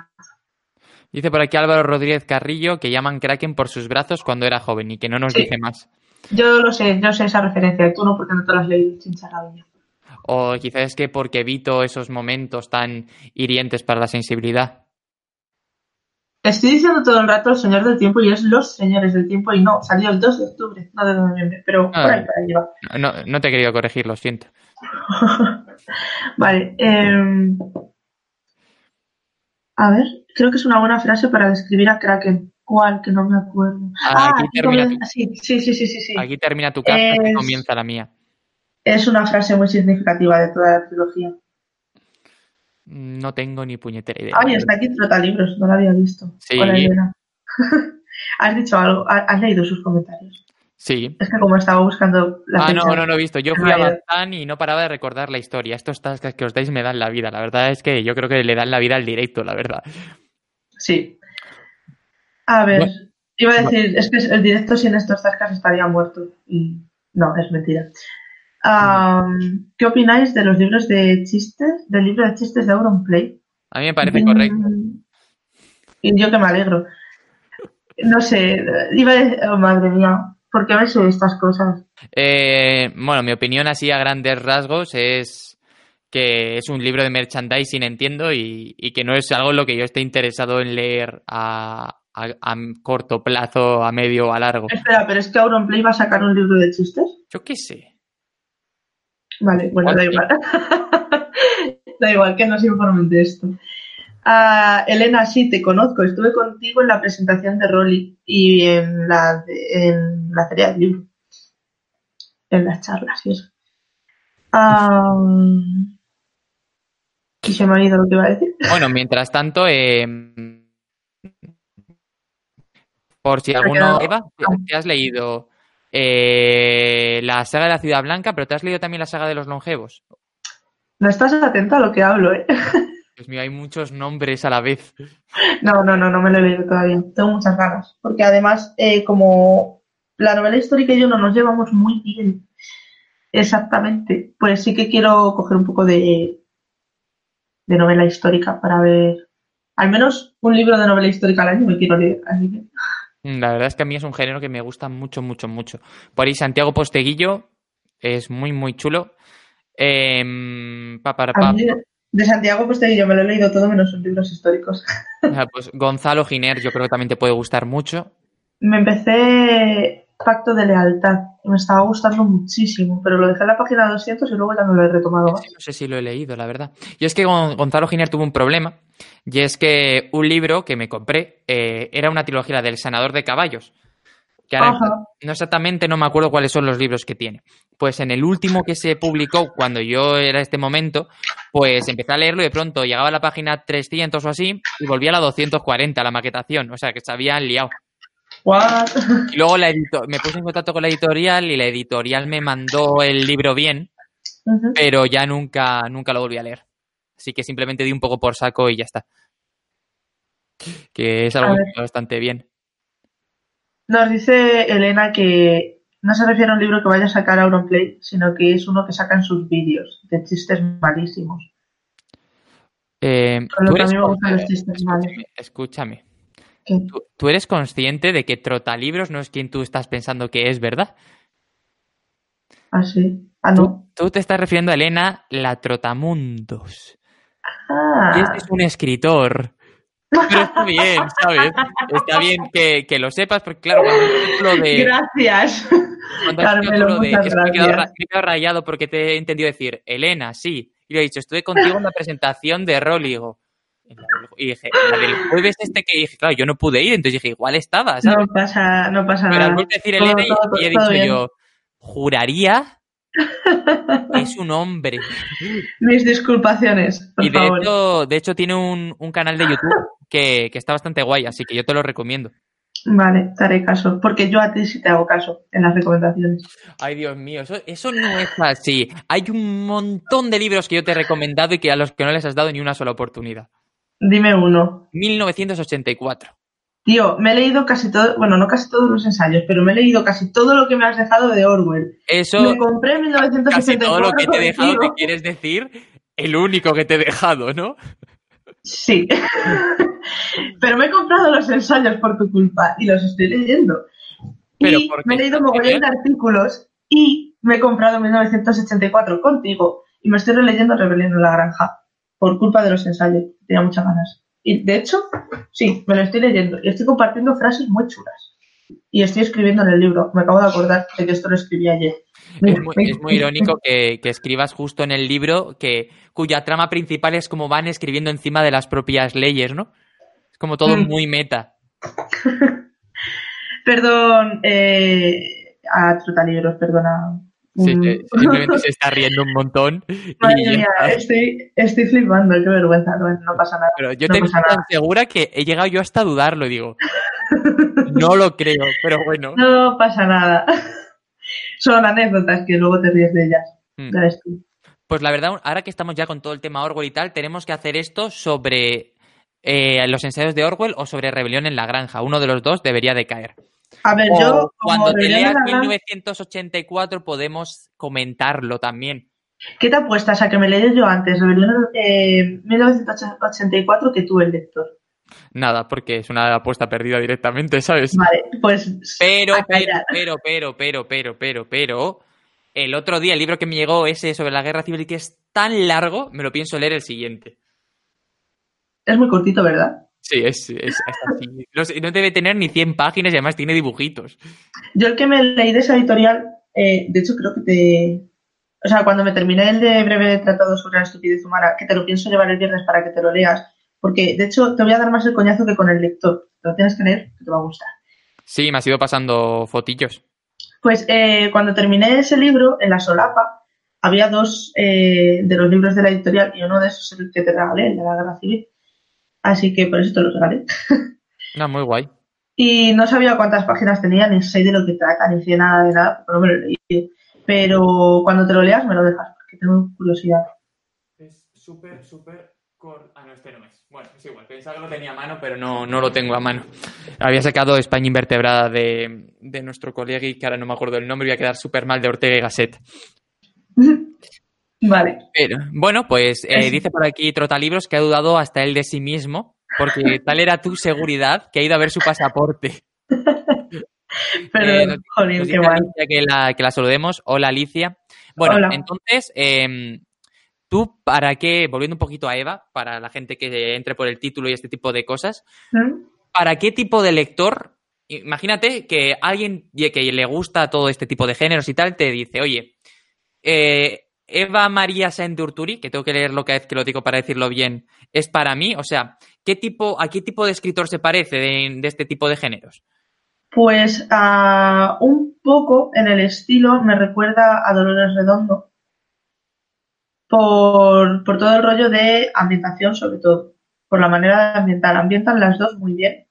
Dice por aquí Álvaro Rodríguez Carrillo que llaman Kraken por sus brazos cuando era joven y que no nos Sí. dice más. Yo lo sé, yo sé esa referencia, tú no, porque no te lo has leído, chincharabia. O quizás es que porque evito esos momentos tan hirientes para la sensibilidad. Estoy diciendo todo el rato el Señor del Tiempo y es Los Señores del Tiempo y no, salió el 2 de octubre, no de noviembre, pero por ahí, Ah. por ahí va. No, no te he querido corregir, lo siento. Vale. em, a ver, creo que es una buena frase para describir a Kraken. ¿Cuál? Que no me acuerdo. Ah, aquí aquí termina comienza- sí, sí, sí, sí, sí, sí. Aquí termina tu carta y Es- comienza la mía. Es una frase muy significativa de toda la trilogía. No tengo ni puñetera idea. Ay, está aquí Trotalibros, no la había visto. Sí. Hola, Elena. ¿Has dicho algo? ¿Has has leído sus comentarios? Sí. Es que como estaba buscando la Ah, no, fecha- no, no he visto. Yo fui a. Bazán y no paraba de recordar la historia. Estos tasks que os dais me dan la vida. La verdad es que yo creo que le dan la vida al directo, la verdad. Sí. A ver, Bueno. iba a decir, es que el directo sin estos tascas estaría muerto. Y no, es mentira. ¿Qué opináis de los libros de chistes, del libro de chistes de Auronplay? A mí me parece Mm, correcto. Y yo que me alegro. No sé, iba a decir, oh, madre mía, ¿por qué me sé estas cosas? Eh, bueno, mi opinión así a grandes rasgos es que es un libro de merchandising, entiendo, y, y que no es algo en lo que yo esté interesado en leer a, a- a corto plazo, a medio o a largo. Espera, pero es que Auronplay va a sacar un libro de chistes. Yo qué sé. Vale, bueno, da igual. da igual que nos informen de esto. Ah, Elena, sí, te conozco. Estuve contigo en la presentación de Rolly y en la, en la feria del libro. En las charlas y eso. Y se me ha ido lo que iba a decir. Bueno, mientras tanto, eh, por si alguno... Eva, ¿te- ¿te has leído eh, la saga de la Ciudad Blanca, pero te has leído también la saga de los longevos? No estás atento a lo que hablo, ¿eh? Dios mío, hay muchos nombres a la vez. No, no, no, no me lo he leído todavía. Tengo muchas ganas. Porque además, eh, como la novela histórica y yo no nos llevamos muy bien exactamente, pues sí que quiero coger un poco de, de novela histórica para ver. Al menos un libro de novela histórica al año me quiero leer. Así que Mm, La verdad es que a mí es un género que me gusta mucho, mucho, mucho. Por ahí Santiago Posteguillo es muy, muy chulo. Pa, para, A pa. mí de- Santiago pues yo me lo he leído todo menos sus libros históricos. O sea, pues Gonzalo Giner yo creo que también te puede gustar mucho. Me empecé Pacto de Lealtad y me estaba gustando muchísimo, pero lo dejé en la página 200 y luego ya no lo he retomado más. No sé si lo he leído, la verdad. Y es que Gon- Gonzalo Giner tuvo un problema, y es que un libro que me compré eh, era una trilogía del Sanador de Caballos. Que ahora no exactamente no me acuerdo cuáles son los libros que tiene. Pues en el último que se publicó, cuando yo era este momento, pues empecé a leerlo y de pronto llegaba a la página 300 o así y volvía a la 240, la maquetación. O sea, que se habían liado. What? Y luego la me puse en contacto con la editorial y la editorial me mandó el libro bien, pero ya nunca, nunca lo volví a leer. Así que simplemente di un poco por saco y ya está. Que es algo que bastante bien. Nos dice Elena que no se refiere a un libro que vaya a sacar Auronplay, sino que es uno que sacan sus vídeos de chistes malísimos. Eh, Con lo tú que a eres mí me gustan los chistes malos. escúchame. ¿Tú, tú eres consciente de que Trotalibros no es quien tú estás pensando que es, ¿verdad? Ah, sí. Ah, no. Tú, tú te estás refiriendo a Elena la Trotamundos. Y Ah, este es un escritor. Pero está bien, ¿sabes? Está bien que, que lo sepas, porque claro, cuando lo de... gracias. Cuando Carmelo, lo de muchas me he quedado, ra- gracias. me he quedado rayado porque te he entendido decir, Elena, sí. Y le he dicho, estuve contigo en la presentación de rol y digo, y dije, la del jueves este que dije, claro, yo no pude ir, entonces dije, igual estaba, ¿sabes? No pasa, no pasa Pero nada. a decir Elena y- todo- y, he dicho bien. yo, juraría es un hombre. Mis disculpaciones, por Y de favor. hecho, de hecho tiene un, un canal de YouTube que, que está bastante guay, así que yo te lo recomiendo. Vale, te haré caso. Porque yo a ti sí te hago caso en las recomendaciones. Ay, Dios mío, eso, eso no es así. Hay un montón de libros que yo te he recomendado y que a los que no les has dado ni una sola oportunidad. Dime uno. 1984. Tío, me he leído casi todo, bueno, no casi todos los ensayos, pero me he leído casi todo lo que me has dejado de Orwell. Eso, me compré en casi 1964 todo lo que te he dejado, te quieres decir el único que te he dejado, ¿no? Sí. pero me he comprado los ensayos por tu culpa y los estoy leyendo. Pero y ¿por me he leído mogollón de artículos y me he comprado en 1984 contigo y me estoy releyendo Rebelión en la Granja por culpa de los ensayos. Tenía muchas ganas. Y de hecho, sí, me lo estoy leyendo y estoy compartiendo frases muy chulas. Y estoy escribiendo en el libro. Me acabo de acordar de que esto lo escribí ayer. Es muy, es muy irónico que, que escribas justo en el libro que cuya trama principal es como van escribiendo encima de las propias leyes, ¿no? Es como todo Mm. muy meta. Perdón eh, a Trotalibros, perdona. Sí, Mm. que simplemente se está riendo un montón. y Madre ya mía, estoy, estoy flipando, qué vergüenza, no, no pasa nada. Pero yo no te pasa tan segura que he llegado yo hasta a dudarlo y digo, no lo creo, pero bueno. No pasa nada. Son anécdotas que luego te ríes de ellas. Mm. Pues la verdad, ahora que estamos ya con todo el tema Orwell y tal, tenemos que hacer esto sobre eh, los ensayos de Orwell o sobre Rebelión en la Granja. Uno de los dos debería de caer. A ver, O yo como cuando te leas en la Granja- 1984 podemos comentarlo también. ¿Qué te apuestas a que me lees yo antes? Rebelión eh, 1984 que tú el lector. Nada, porque es una apuesta perdida directamente, ¿sabes? Vale, pues Pero, pero, pero, pero, pero, pero, pero, pero, el otro día el libro que me llegó, ese sobre la guerra civil, que es tan largo, me lo pienso leer el siguiente. Es muy cortito, ¿verdad? Sí, es, es, es así. No, debe tener ni 100 páginas y además tiene dibujitos. Yo el que me leí de esa editorial, eh, de hecho creo que te... O sea, cuando me terminé el de breve tratado sobre la estupidez humana, que te lo pienso llevar el viernes para que te lo leas, porque de hecho te voy a dar más el coñazo que con el lector. Te lo tienes que leer, que te va a gustar. Sí, me has ido pasando fotillos. Pues eh, cuando terminé ese libro, en la solapa, había dos eh, de los libros de la editorial y uno de esos es el que te regalé, el de la guerra civil. Así que por eso te los regalé. No, muy guay. Y no sabía cuántas páginas tenía, ni sé de lo que trata, ni sé nada de nada, porque no me lo leído. Pero cuando te lo leas me lo dejas, porque tengo curiosidad. Es súper, súper corto. Ah, no, este no es. Bueno, es igual. Pensaba que lo tenía a mano, pero no, no lo tengo a mano. Había sacado España Invertebrada de, de nuestro colega y que ahora no me acuerdo el nombre, voy a quedar súper mal de Ortega y Gasset. vale. Pero, bueno, pues eh, dice por aquí Trotalibros que ha dudado hasta él de sí mismo, porque tal era tu seguridad que ha ido a ver su pasaporte. Pero, Eh, nos- nos qué que la, que la saludemos. Hola, Alicia. Bueno, Hola. entonces, em, tú, ¿para qué, volviendo un poquito a Eva, para la gente que entre por el título y este tipo de cosas, ¿Mm? ¿para qué tipo de lector? Imagínate que alguien que le gusta todo este tipo de géneros y tal te dice, oye, eh, Eva María Saint de Urturi, que tengo que leerlo cada vez que lo digo para decirlo bien, es para mí. O sea, ¿qué tipo, ¿a qué tipo de escritor se parece de, de este tipo de géneros? Pues un poco en el estilo me recuerda a Dolores Redondo por, por todo el rollo de ambientación sobre todo, por la manera de ambientar. Ambientan las dos muy bien.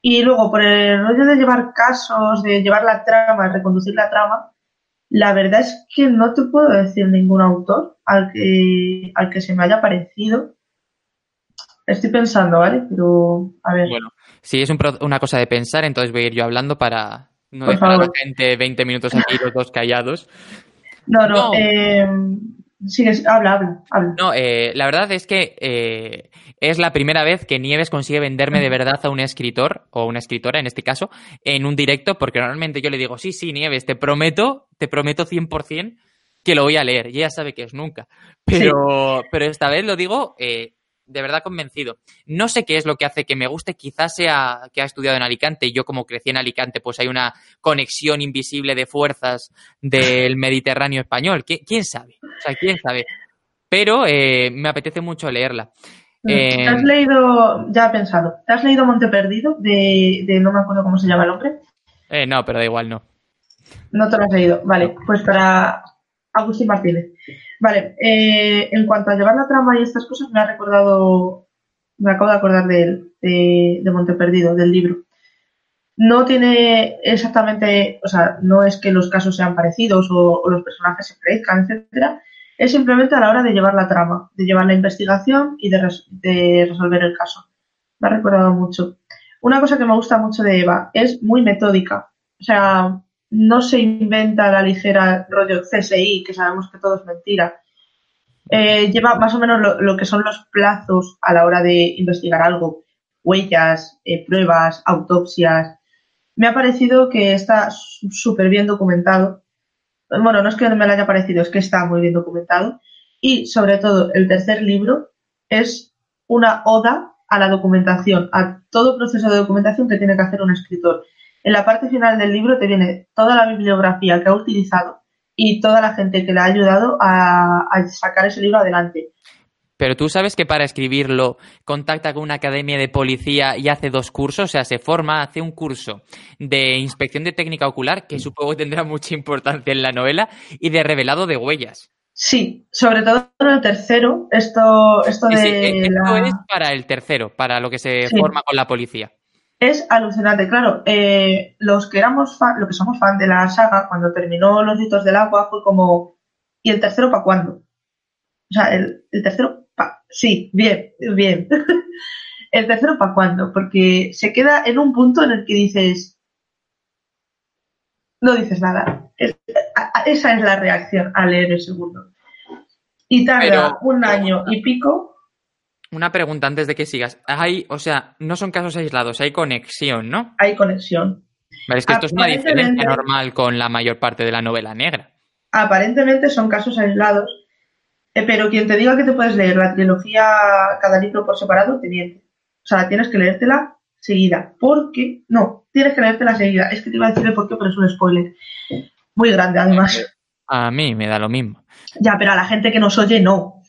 Y luego por el rollo de llevar casos, de llevar la trama, reconducir la trama, la verdad es que no te puedo decir ningún autor al que, al que se me haya parecido. Estoy pensando, ¿vale? Pero, a ver. Bueno, si es un pro- una cosa de pensar, entonces voy a ir yo hablando para no Por dejar a la gente 20 minutos aquí los dos callados. No, no, No. eh, habla, habla, habla. No, eh, la verdad es que eh, es la primera vez que Nieves consigue venderme de verdad a un escritor, o una escritora en este caso, en un directo, porque normalmente yo le digo, sí, sí, Nieves, te prometo, te prometo 100% que lo voy a leer. Y ella sabe que es nunca. Pero, pero esta vez lo digo eh, de verdad convencido. No sé qué es lo que hace que me guste, quizás sea que ha estudiado en Alicante y yo como crecí en Alicante, pues hay una conexión invisible de fuerzas del Mediterráneo español. ¿Qui- ¿Quién sabe? O sea, quién sabe. Pero eh, me apetece mucho leerla. ¿Te Eh, has leído, ya he pensado, ¿te has leído Monte Perdido de, de no me acuerdo cómo se llama el hombre? eh, no, pero da igual, no. No te lo has leído. Vale, pues para Agustín Martínez. Vale, eh, en cuanto a llevar la trama y estas cosas, me ha recordado, me acabo de acordar de él, de, de Monte Perdido, del libro. No tiene exactamente, o sea, no es que los casos sean parecidos o, o los personajes se parezcan, etcétera. Es simplemente a la hora de llevar la trama, de llevar la investigación y de, res- de resolver el caso. Me ha recordado mucho. Una cosa que me gusta mucho de Eva es muy metódica. O sea, no se inventa la ligera rollo CSI, que sabemos que todo es mentira. Eh, lleva más o menos lo, que son los plazos a la hora de investigar algo, huellas, eh, pruebas, autopsias. Me ha parecido que está súper bien documentado. Bueno, no es que me lo haya parecido, es que está muy bien documentado. Y sobre todo, el tercer libro es una oda a la documentación, a todo proceso de documentación que tiene que hacer un escritor. En la parte final del libro te viene toda la bibliografía que ha utilizado y toda la gente que le ha ayudado a, a sacar ese libro adelante. Pero tú sabes que para escribirlo contacta con una academia de policía y hace dos cursos, o sea, se forma, hace un curso de inspección de técnica ocular, que supongo que tendrá mucha importancia en la novela, y de revelado de huellas. Sí, sobre todo en el tercero, esto, esto Sí, de sí, eh, esto la- es para el tercero, para lo que se Sí. forma con la policía. Es alucinante, claro. eh, los que éramos fan, lo que somos fan de la saga, cuando terminó Los Ritos del Agua, fue como, ¿y el tercero para cuándo? O sea, el, el tercero, pa, sí, bien, bien. el tercero para cuándo, porque se queda en un punto en el que dices, no dices nada. Es- a- a- esa es la reacción al leer el segundo. Y tarda Pero- un año y pico. Una pregunta antes de que sigas. Hay, o sea, no son casos aislados, hay conexión, ¿no? Hay conexión. Vale, es que esto es una diferencia normal con la mayor parte de la novela negra. aparentemente son casos aislados, eh, pero quien te diga que te puedes leer la trilogía cada libro por separado, te miente. O sea, tienes que leértela seguida. Porque, no, tienes que leértela seguida. Es que te iba a decir el por qué, pero es un spoiler. Muy grande, además. A mí me da lo mismo. Ya, pero a la gente que nos oye, no.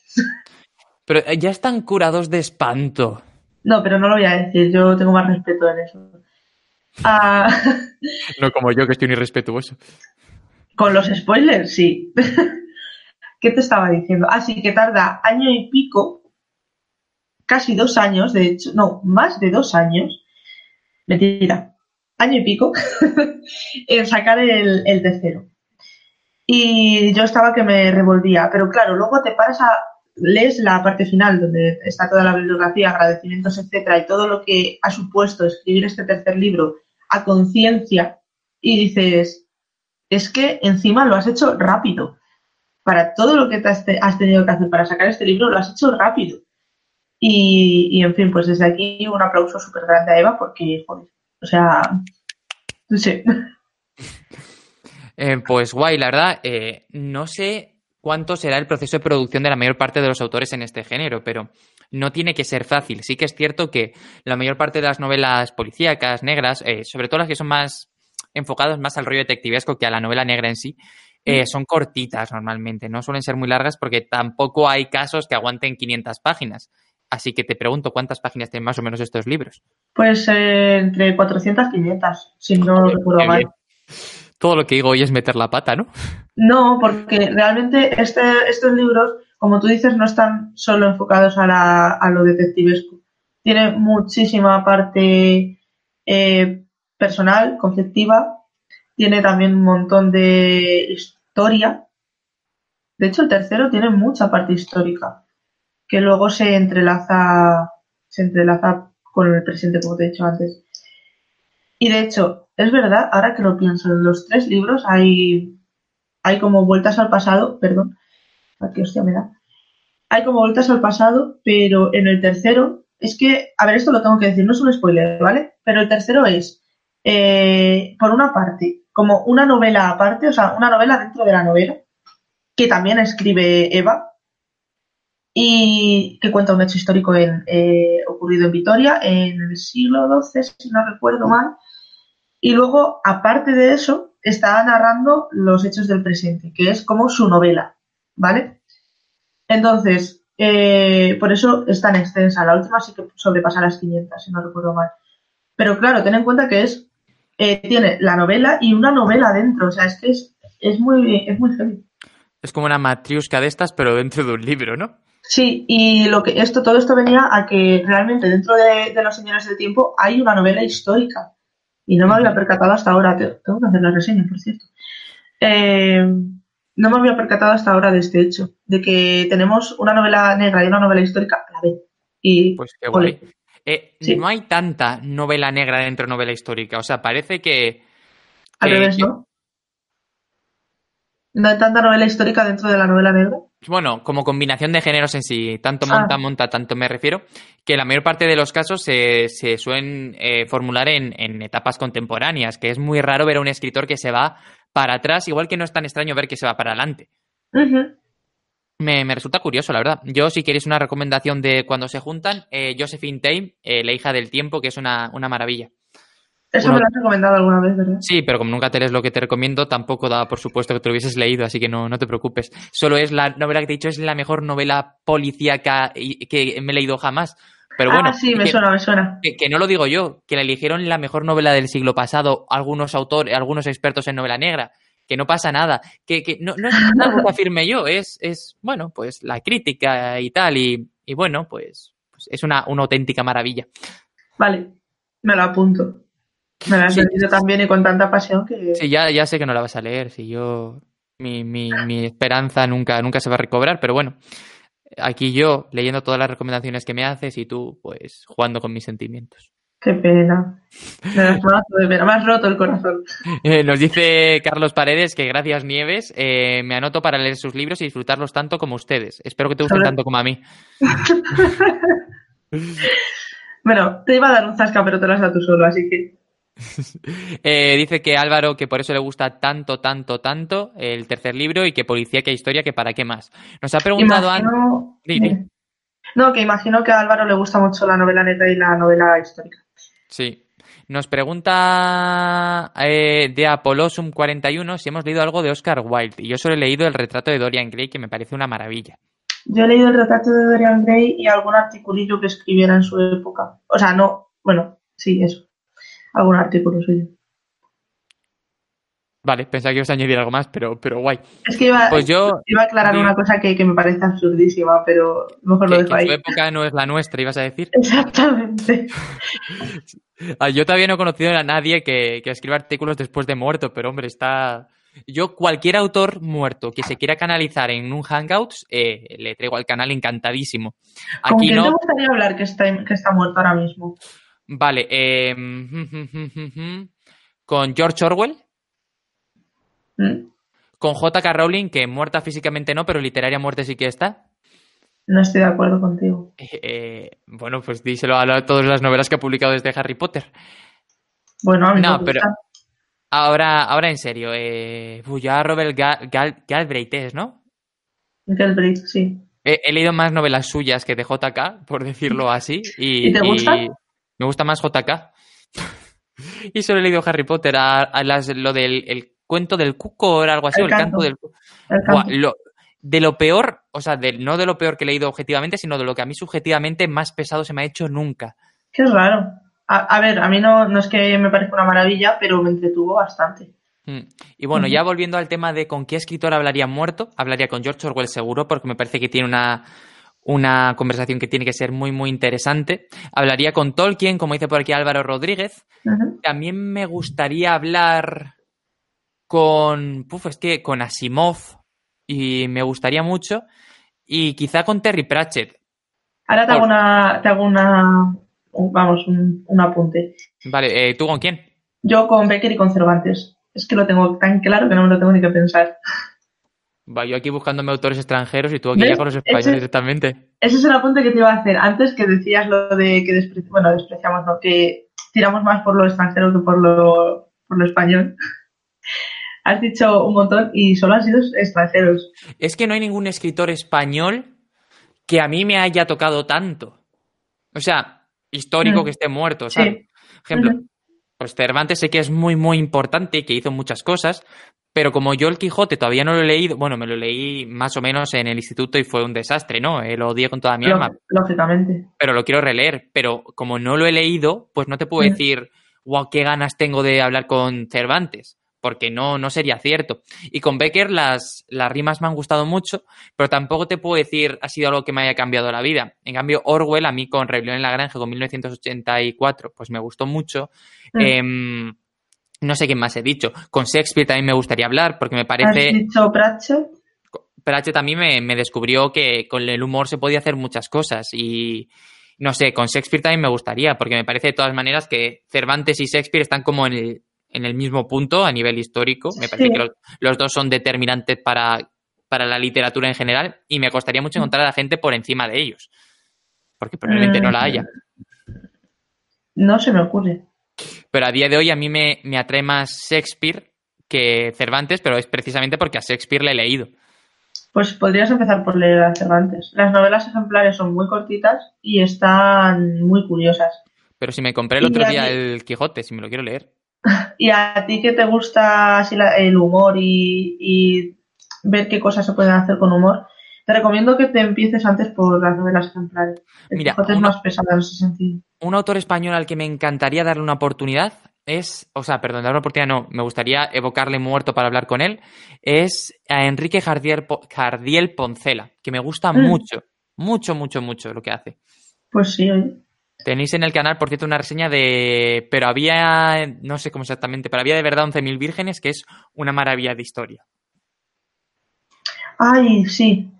Pero eh, ya están curados de espanto. No, pero no lo voy a decir, yo tengo más respeto en eso. Ah, No como yo, que estoy irrespetuoso. con los spoilers, sí. ¿Qué te estaba diciendo? Así que tarda año y pico, casi dos años, de hecho, no, más de dos años, mentira, año y pico, en sacar el, el tercero. Y yo estaba que me revolvía, pero claro, luego te paras a, lees la parte final donde está toda la bibliografía, agradecimientos, etcétera, y todo lo que ha supuesto escribir este tercer libro a conciencia, y dices, es que encima lo has hecho rápido. Para todo lo que has, te- has tenido que hacer para sacar este libro, lo has hecho rápido. Y, y, en fin, pues desde aquí un aplauso súper grande a Eva porque, joder, O sea, sí. Eh, pues guay, la verdad, eh, no sé cuánto será el proceso de producción de la mayor parte de los autores en este género, pero no tiene que ser fácil. Sí que es cierto que la mayor parte de las novelas policíacas, negras, eh, sobre todo las que son más enfocadas más al rollo detectivesco que a la novela negra en sí, eh, son cortitas normalmente, no suelen ser muy largas porque tampoco hay casos que aguanten 500 páginas. Así que te pregunto, ¿cuántas páginas tienen más o menos estos libros? Pues eh, entre 400 y 500, si no recuerdo mal. Todo lo que digo hoy es meter la pata, ¿no? No, porque realmente este, estos libros, como tú dices, no están solo enfocados a, la, a lo detectivesco. Tiene muchísima parte eh, personal, conceptiva. Tiene también un montón de historia. De hecho, el tercero tiene mucha parte histórica que luego se entrelaza, se entrelaza con el presente, como te he dicho antes. Y de hecho, es verdad, ahora que lo pienso, en los tres libros hay, hay como vueltas al pasado, perdón, aquí hostia me da. Hay como vueltas al pasado, pero en el tercero, es que, a ver, esto lo tengo que decir, no es un spoiler, ¿vale? Pero el tercero es, eh, por una parte, como una novela aparte, o sea, una novela dentro de la novela, que también escribe Eva, y que cuenta un hecho histórico en, eh, ocurrido en Vitoria en el siglo XII, si no recuerdo mal. Y luego, aparte de eso, está narrando los hechos del presente, que es como su novela, ¿vale? Entonces, eh, por eso es tan extensa. La última sí que sobrepasa las 500, si no recuerdo mal. Pero claro, ten en cuenta que es eh, tiene la novela y una novela dentro. O sea, es que es, es muy, es muy heavy. Es como una matriusca de estas, pero dentro de un libro, ¿no? Sí, y lo que esto, todo esto venía a que realmente dentro de, Los Señores del Tiempo hay una novela histórica. Y no me había percatado hasta ahora, tengo que hacer la reseña, por cierto. Eh, no me había percatado hasta ahora de este hecho, de que tenemos una novela negra y una novela histórica a la vez. Y, pues qué guay. Eh, no hay tanta novela negra dentro de novela histórica. O sea, parece que. Al revés, ¿no? ¿No hay tanta novela histórica dentro de la novela negra? Bueno, como combinación de géneros en sí, tanto monta, ah. monta, tanto me refiero, que la mayor parte de los casos se, se suelen eh, formular en, etapas contemporáneas, que es muy raro ver a un escritor que se va para atrás, igual que no es tan extraño ver que se va para adelante. me, resulta curioso, la verdad. Yo, si queréis una recomendación de cuando se juntan, eh, Josephine Tame, eh, La hija del tiempo, que es una, una maravilla. Eso me lo has recomendado alguna vez, ¿verdad? Sí, pero como nunca te lees lo que te recomiendo, tampoco da por supuesto que te lo hubieses leído, así que no, no te preocupes. Solo es la novela que te he dicho, es la mejor novela policíaca que me he leído jamás. Pero bueno, ah, sí, me suena, me suena. Que, no lo digo yo, que la eligieron la mejor novela del siglo pasado algunos autores, algunos expertos en novela negra, que no pasa nada, que, que no, no, es algo que afirme yo, es, es, bueno, pues la crítica y tal, y, y bueno, pues, pues es una, una auténtica maravilla. Vale, me lo apunto. Me la has sí. tan bien y con tanta pasión que... Sí, ya, ya sé que no la vas a leer, si yo... Mi, mi, mi esperanza nunca, nunca se va a recobrar, pero bueno, aquí yo leyendo todas las recomendaciones que me haces y tú, pues, jugando con mis sentimientos. Qué pena. Me has, roto el corazón. Eh, nos dice Carlos Paredes que gracias Nieves, eh, me anoto para leer sus libros y disfrutarlos tanto como ustedes. Espero que te gusten tanto como a mí. bueno, te iba a dar un zasca, pero te lo has dado tú solo, así que... Eh, dice que Álvaro que por eso le gusta tanto, tanto, tanto el tercer libro y que policía que historia que para qué más. Nos ha preguntado antes. No, que imagino que a Álvaro le gusta mucho la novela neta y la novela histórica. Sí. Nos pregunta eh, de Apolosum 41 si hemos leído algo de Oscar Wilde. Y yo solo he leído el retrato de Dorian Gray, que me parece una maravilla. Yo he leído el retrato de Dorian Gray y algún articulillo que escribiera en su época. O sea, no, bueno, sí, eso algún artículo suyo. Vale, pensaba que ibas a añadir algo más, pero, pero guay. Es que iba, pues yo, iba a aclarar una cosa que, me parece absurdísima, pero mejor lo dejo ahí. su época no es la nuestra, ibas a decir. Exactamente. Ah, yo todavía no he conocido a nadie que, que escriba artículos después de muerto, pero hombre, está... Yo, cualquier autor muerto que se quiera canalizar en un Hangouts, eh, le traigo al canal encantadísimo. Aquí ¿Con quién no... te gustaría hablar que está, que está muerto ahora mismo? Vale, eh, con George Orwell. ¿Mm? Con J.K. Rowling, que muerta físicamente no, pero literaria muerte sí que está. No estoy de acuerdo contigo. Eh, bueno, pues díselo a, todas las novelas que ha publicado desde Harry Potter. Bueno, a mí No, me pero- gusta. Ahora, ahora en serio, eh, uy, ya Robert Gal- Gal- Galbraith es, ¿no? Galbraith, sí. He, he leído más novelas suyas que de JK, por decirlo así. ¿Y, ¿Y te gusta? Me gusta más JK. y solo he leído Harry Potter, a, a las- lo del el cuento del cuco o algo así, El o el canto, canto. del cu- El Buah, campo. lo- de lo peor, o sea, de- no de lo peor que he leído objetivamente, sino de lo que a mí subjetivamente más pesado se me ha hecho nunca. Qué raro. A, a ver, a mí no, no es que me parezca una maravilla, pero me entretuvo bastante. Mm. Y bueno, ya volviendo al tema de con qué escritor hablaría muerto, hablaría con George Orwell seguro, porque me parece que tiene una, una conversación que tiene que ser muy, muy interesante. Hablaría con Tolkien, como dice por aquí Álvaro Rodríguez. También me gustaría hablar con, puf, es que con Asimov, y me gustaría mucho, y quizá con Terry Pratchett. Ahora te hago una, te hago una, un- vamos, un, un apunte. Vale, eh, ¿tú con quién? Yo con Becker y con Cervantes. Es que lo tengo tan claro que no me lo tengo ni que pensar. Va, yo aquí buscándome autores extranjeros y tú aquí ¿Ves? ya con los españoles Ese- directamente. Ese es el apunte que te iba a hacer. Antes que decías lo de que despre- bueno, despreciamos, ¿no? Que tiramos más por lo extranjero que por lo, por lo español. Has dicho un montón y solo han sido extranjeros. Es que no hay ningún escritor español que a mí me haya tocado tanto. O sea, histórico Mm. que esté muerto, Sí. ¿sabes? Ejemplo, Ujú. Pues Cervantes sé que es muy, muy importante y que hizo muchas cosas, pero como yo el Quijote todavía no lo he leído, bueno, me lo leí más o menos en el instituto y fue un desastre, ¿no? Eh, lo odié con toda mi alma, Lógicamente. pero lo quiero releer. Pero como no lo he leído, pues no te puedo decir, wow, qué ganas tengo de hablar con Cervantes, porque no, no sería cierto. Y con Becker las, las rimas me han gustado mucho, pero tampoco te puedo decir ha sido algo que me haya cambiado la vida. En cambio, Orwell, a mí con Rebelión en la Granja, con 1984, pues me gustó mucho. Mm. Em, no sé quién más he dicho. Con Shakespeare también me gustaría hablar, porque me Has parece... dicho Pratchett. Pratchett a mí me, me descubrió que con el humor se podía hacer muchas cosas y no sé, con Shakespeare también me gustaría, porque me parece de todas maneras que Cervantes y Shakespeare están como en el, en el mismo punto a nivel histórico. Me parece Sí. que los, los dos son determinantes para, para la literatura en general y me costaría mucho encontrar a la gente por encima de ellos, porque probablemente no la haya. No se me ocurre. Pero a día de hoy a mí me, me atrae más Shakespeare que Cervantes, pero es precisamente porque a Shakespeare le he leído. Pues podrías empezar por leer a Cervantes. Las novelas ejemplares son muy cortitas y están muy curiosas. Pero si me compré el Y otro día el Quijote, si me lo quiero leer. ¿Y a ti que te gusta así la- el humor y, y ver qué cosas se pueden hacer con humor? Te recomiendo que te empieces antes por las novelas ejemplares. El Mira, una- más pesado en ese sentido. Un autor español al que me encantaría darle una oportunidad es, o sea, perdón, darle una oportunidad no, me gustaría evocarle muerto para hablar con él, es a Enrique Jardiel, Jardiel Poncela, que me gusta Mm. mucho, mucho, mucho, mucho lo que hace. Pues sí. Tenéis en el canal, por cierto, una reseña de... Pero había, no sé cómo exactamente, pero había de verdad 11.000 vírgenes, que es una maravilla de historia. Ay, sí.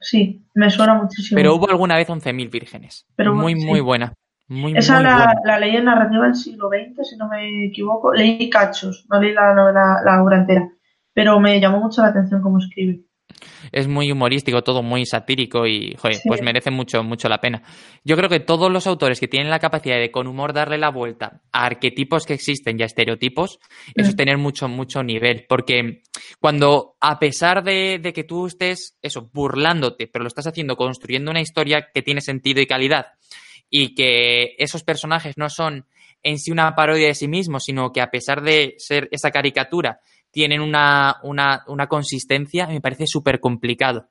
Sí, me suena muchísimo. Pero hubo alguna vez 11.000 vírgenes. Pero muy, sí. muy buena. Muy, Esa muy la, buena. la leí en narrativa del siglo XX, si no me equivoco. Leí cachos, no leí la novela, la obra entera. Pero me llamó mucho la atención cómo escribe. Es muy humorístico, todo muy satírico y, joder, Sí. pues merece mucho, mucho la pena. Yo creo que todos los autores que tienen la capacidad de con humor darle la vuelta a arquetipos que existen y a estereotipos, eso es Mm. tener mucho, mucho nivel. Porque cuando, a pesar de, de que tú estés, eso, burlándote, pero lo estás haciendo construyendo una historia que tiene sentido y calidad, y que esos personajes no son en sí una parodia de sí mismos, sino que a pesar de ser esa caricatura, tienen una, una, una consistencia, me parece súper complicado.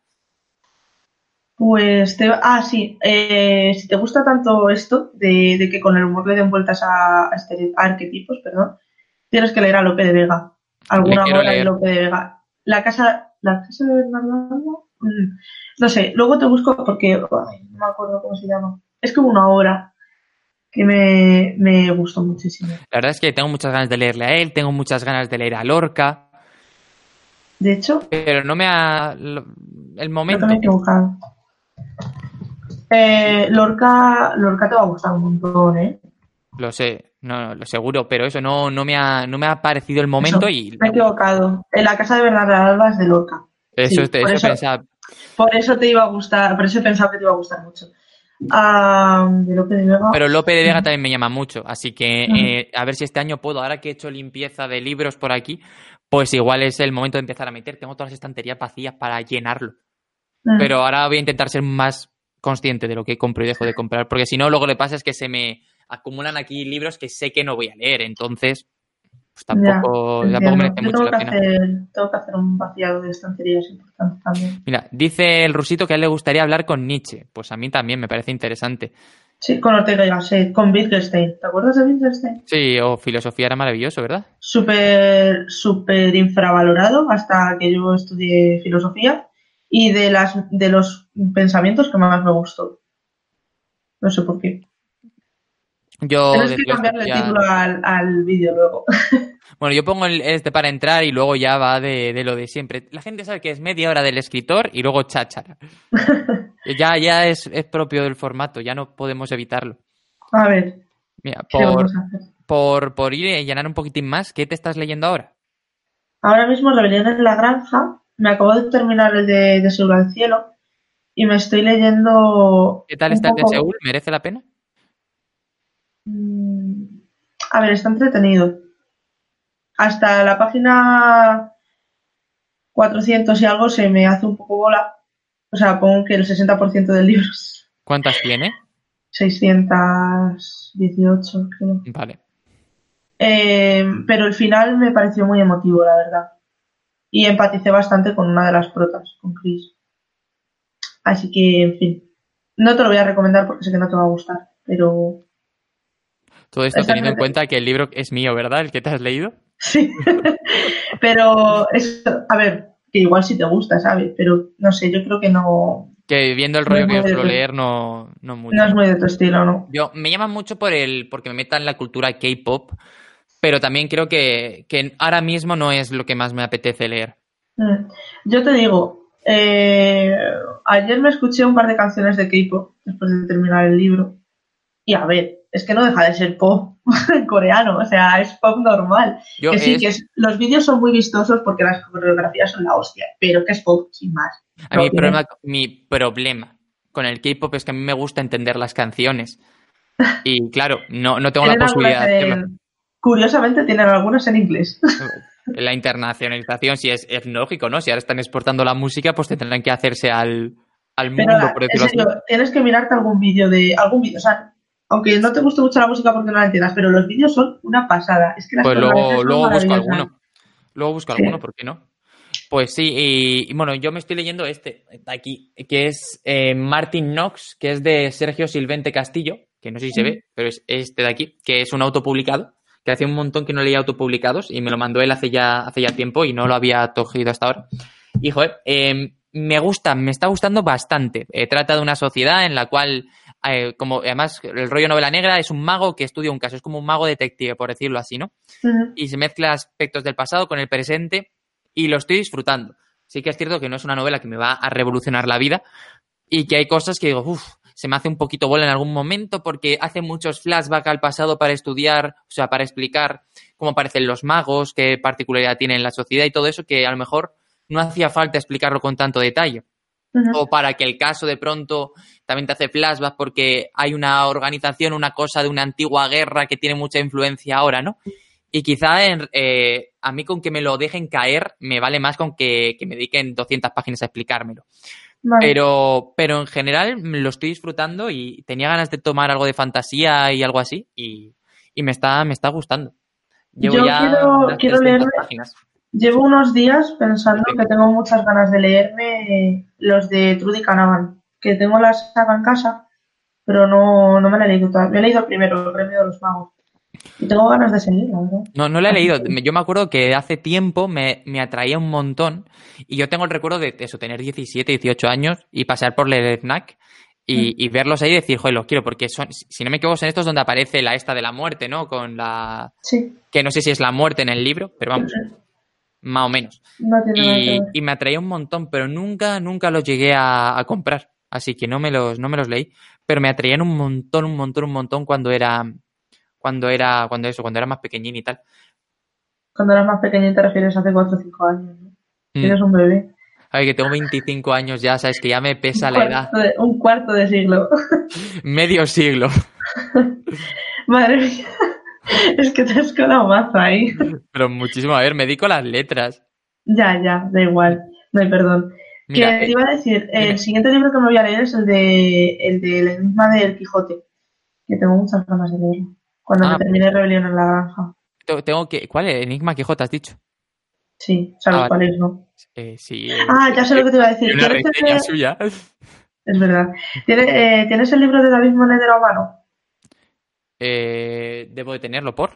Pues te, ah, sí, eh, si te gusta tanto esto de, de que con el humor le den vueltas a, a a arquetipos, perdón, tienes que leer a Lope de Vega. Alguna obra de. Lope de Vega. La casa, la casa de Bernardo, Mm, no sé, luego te busco porque ay, no me acuerdo cómo se llama. Es como una obra que me, me gustó muchísimo. La verdad es que tengo muchas ganas de leerle a él, tengo muchas ganas de leer a Lorca, De hecho, pero no me ha... El momento... me he equivocado. Eh, Lorca, Lorca te va a gustar un montón, ¿eh? Lo sé, no, lo seguro, pero eso no, no, me, ha, no me ha parecido el momento Eso, y... Me he equivocado. En la casa de Bernardo Alba es de Lorca. Eso, sí, te- por eso eso- pensaba. Por eso te iba a gustar, por eso he pensado que te iba a gustar mucho. A de Lope de Vega. Pero Lope de Vega también me llama mucho, así que eh, a ver si este año puedo, ahora que he hecho limpieza de libros por aquí, pues igual es el momento de empezar a meter. Tengo todas las estanterías vacías para llenarlo. Mm. Pero ahora voy a intentar ser más consciente de lo que compro y dejo de comprar, porque si no, luego le pasa es que se me acumulan aquí libros que sé que no voy a leer, entonces pues tampoco, Ya, tampoco entiendo. merece mucho la que, pena. hacer, tengo que hacer un vaciado de estanterías importante también. Mira, dice el rusito que a él le gustaría hablar con Nietzsche. Pues a mí también me parece interesante. Sí, con Ortega y Gasset, con Wittgenstein. ¿Te acuerdas de Wittgenstein? Sí, o filosofía era maravilloso, ¿verdad? Súper, súper infravalorado hasta que yo estudié filosofía y de, las, de los pensamientos que más me gustó. No sé por qué. Yo Tienes que cambiarle el título al, al vídeo luego. Bueno, yo pongo el- este para entrar y luego ya va de, de lo de siempre. La gente sabe que es media hora del escritor y luego cháchara. ya ya es, es propio del formato, ya no podemos evitarlo. A ver, Mira, ¿qué por, vamos a hacer? por, por ir y llenar un poquitín más, ¿qué te estás leyendo ahora? Ahora mismo Rebelión en la Granja. Me acabo de terminar el de, de Seúl al Cielo y me estoy leyendo. ¿Qué tal está el de Seúl? ¿Merece la pena? Mm, A ver, está entretenido. Hasta la página 400 y algo se me hace un poco bola. O sea, pongo que el 60% del libro ¿Cuántas tiene? 618, creo. Vale. Eh, pero el final me pareció muy emotivo, la verdad. Y empaticé bastante con una de las protas, con Chris. Así que, en fin. No te lo voy a recomendar porque sé que no te va a gustar, pero Todo esto teniendo en cuenta que el libro es mío, ¿verdad? El que te has leído. Sí, pero es, a ver, que igual sí te gusta, ¿sabes? Pero no sé, yo creo que no, Que viendo el rollo que yo suelo leer, no, no mucho. no es muy de tu estilo, ¿no? Yo, me llama mucho por el, porque me meta en la cultura K-pop, pero también creo que, que ahora mismo no es lo que más me apetece leer. Mm. Yo te digo, eh, ayer me escuché un par de canciones de K-pop después de terminar el libro. Y a ver, es que no deja de ser pop coreano, o sea, es pop normal. Yo que sí, es- que es- los vídeos son muy vistosos porque las coreografías son la hostia, pero que es pop, sin más. a problema, mi problema con el K-pop es que a mí me gusta entender las canciones. Y claro, no, no tengo la posibilidad de en- Curiosamente tienen algunas en inglés. La internacionalización, si es, es lógico, ¿no? Si ahora están exportando la música, pues tendrán que hacerse al, al Pero mundo, la- por así. tienes que mirarte algún vídeo de algún vídeo, o sea, aunque no te guste mucho la música porque no la entiendas, pero los vídeos son una pasada. Es que las Pues luego, luego busco alguno. Luego busco Sí. alguno, ¿por qué no? Pues sí, y, y bueno, yo me estoy leyendo este de aquí, que es eh, Martin Knox, que es de Sergio Silvente Castillo, que no sé si se ve, pero es este de aquí, que es un autopublicado, que hace un montón que no leía autopublicados y me lo mandó él hace ya, hace ya tiempo y no lo había cogido hasta ahora. Y joder, eh, me gusta, me está gustando bastante. Eh, trata de una sociedad en la cual, eh, como además el rollo novela negra es un mago que estudia un caso, es como un mago detective, por decirlo así, ¿no? Y se mezcla aspectos del pasado con el presente y lo estoy disfrutando. Sí que es cierto que no es una novela que me va a revolucionar la vida y que hay cosas que digo, uff, se me hace un poquito bola en algún momento porque hace muchos flashbacks al pasado para estudiar, o sea, para explicar cómo aparecen los magos, qué particularidad tienen en la sociedad y todo eso que a lo mejor no hacía falta explicarlo con tanto detalle O para que el caso de pronto también te hace flashback porque hay una organización, una cosa de una antigua guerra que tiene mucha influencia ahora, ¿no? Y quizá en- eh, a mí con que me lo dejen caer me vale más con que, que me dediquen 200 páginas a explicármelo. Vale. Pero, pero en general lo estoy disfrutando y tenía ganas de tomar algo de fantasía y algo así y, y me, está, me está gustando. Llevo Yo ya quiero- quiero 300 leerme- páginas. Llevo unos días pensando Sí. que tengo muchas ganas de leerme los de Trudy Canavan, que tengo la saga en casa, pero no, no me la he leído todavía. Me he leído el primero, el Premio de los Magos. Y tengo ganas de seguir, verdad. No, no la he leído. Yo me acuerdo que hace tiempo me, me atraía un montón y yo tengo el recuerdo de eso, tener 17, 18 años y pasar por el FNAC y, y verlos ahí y decir, joder, los quiero, porque son, si no me equivoco, son estos donde aparece la esta de la muerte, ¿no? Con la... Sí, que no sé si es la muerte en el libro, pero vamos, más o menos. no Y, ver. y me atraía un montón, pero nunca, nunca los llegué a, a comprar. Así que no me los, no me los leí. Pero me atraían un montón, un montón, un montón cuando era, cuando era, cuando eso, cuando era más pequeñín y tal. Cuando eras más pequeño te refieres a hace 4 o 5 años. ¿no? Mm. Eres un bebé. Ay, que tengo 25 años ya, sabes que ya me pesa la edad. De- un cuarto de siglo. Medio siglo. Madre mía. Es que te has colado mazo ahí. Pero muchísimo. A ver, me dedico a las letras. Ya, ya, da igual. No hay perdón. Mira, que te eh, iba a decir, el siguiente libro que me voy a leer es el de el del enigma del Quijote. Que tengo muchas ganas de leerlo. Cuando Ah, me termine Rebelión en la granja. te- tengo que... ¿Cuál es? Enigma Quijote has dicho. Sí, sabes Ah, cuál es, ¿no? Eh, sí. eh, Ah, ya sé lo que te iba a decir. Una ¿Tienes reseña el- suya. Es verdad. ¿Tienes, eh, ¿Tienes el libro de David Monedero a mano? Eh, debo de tenerlo por.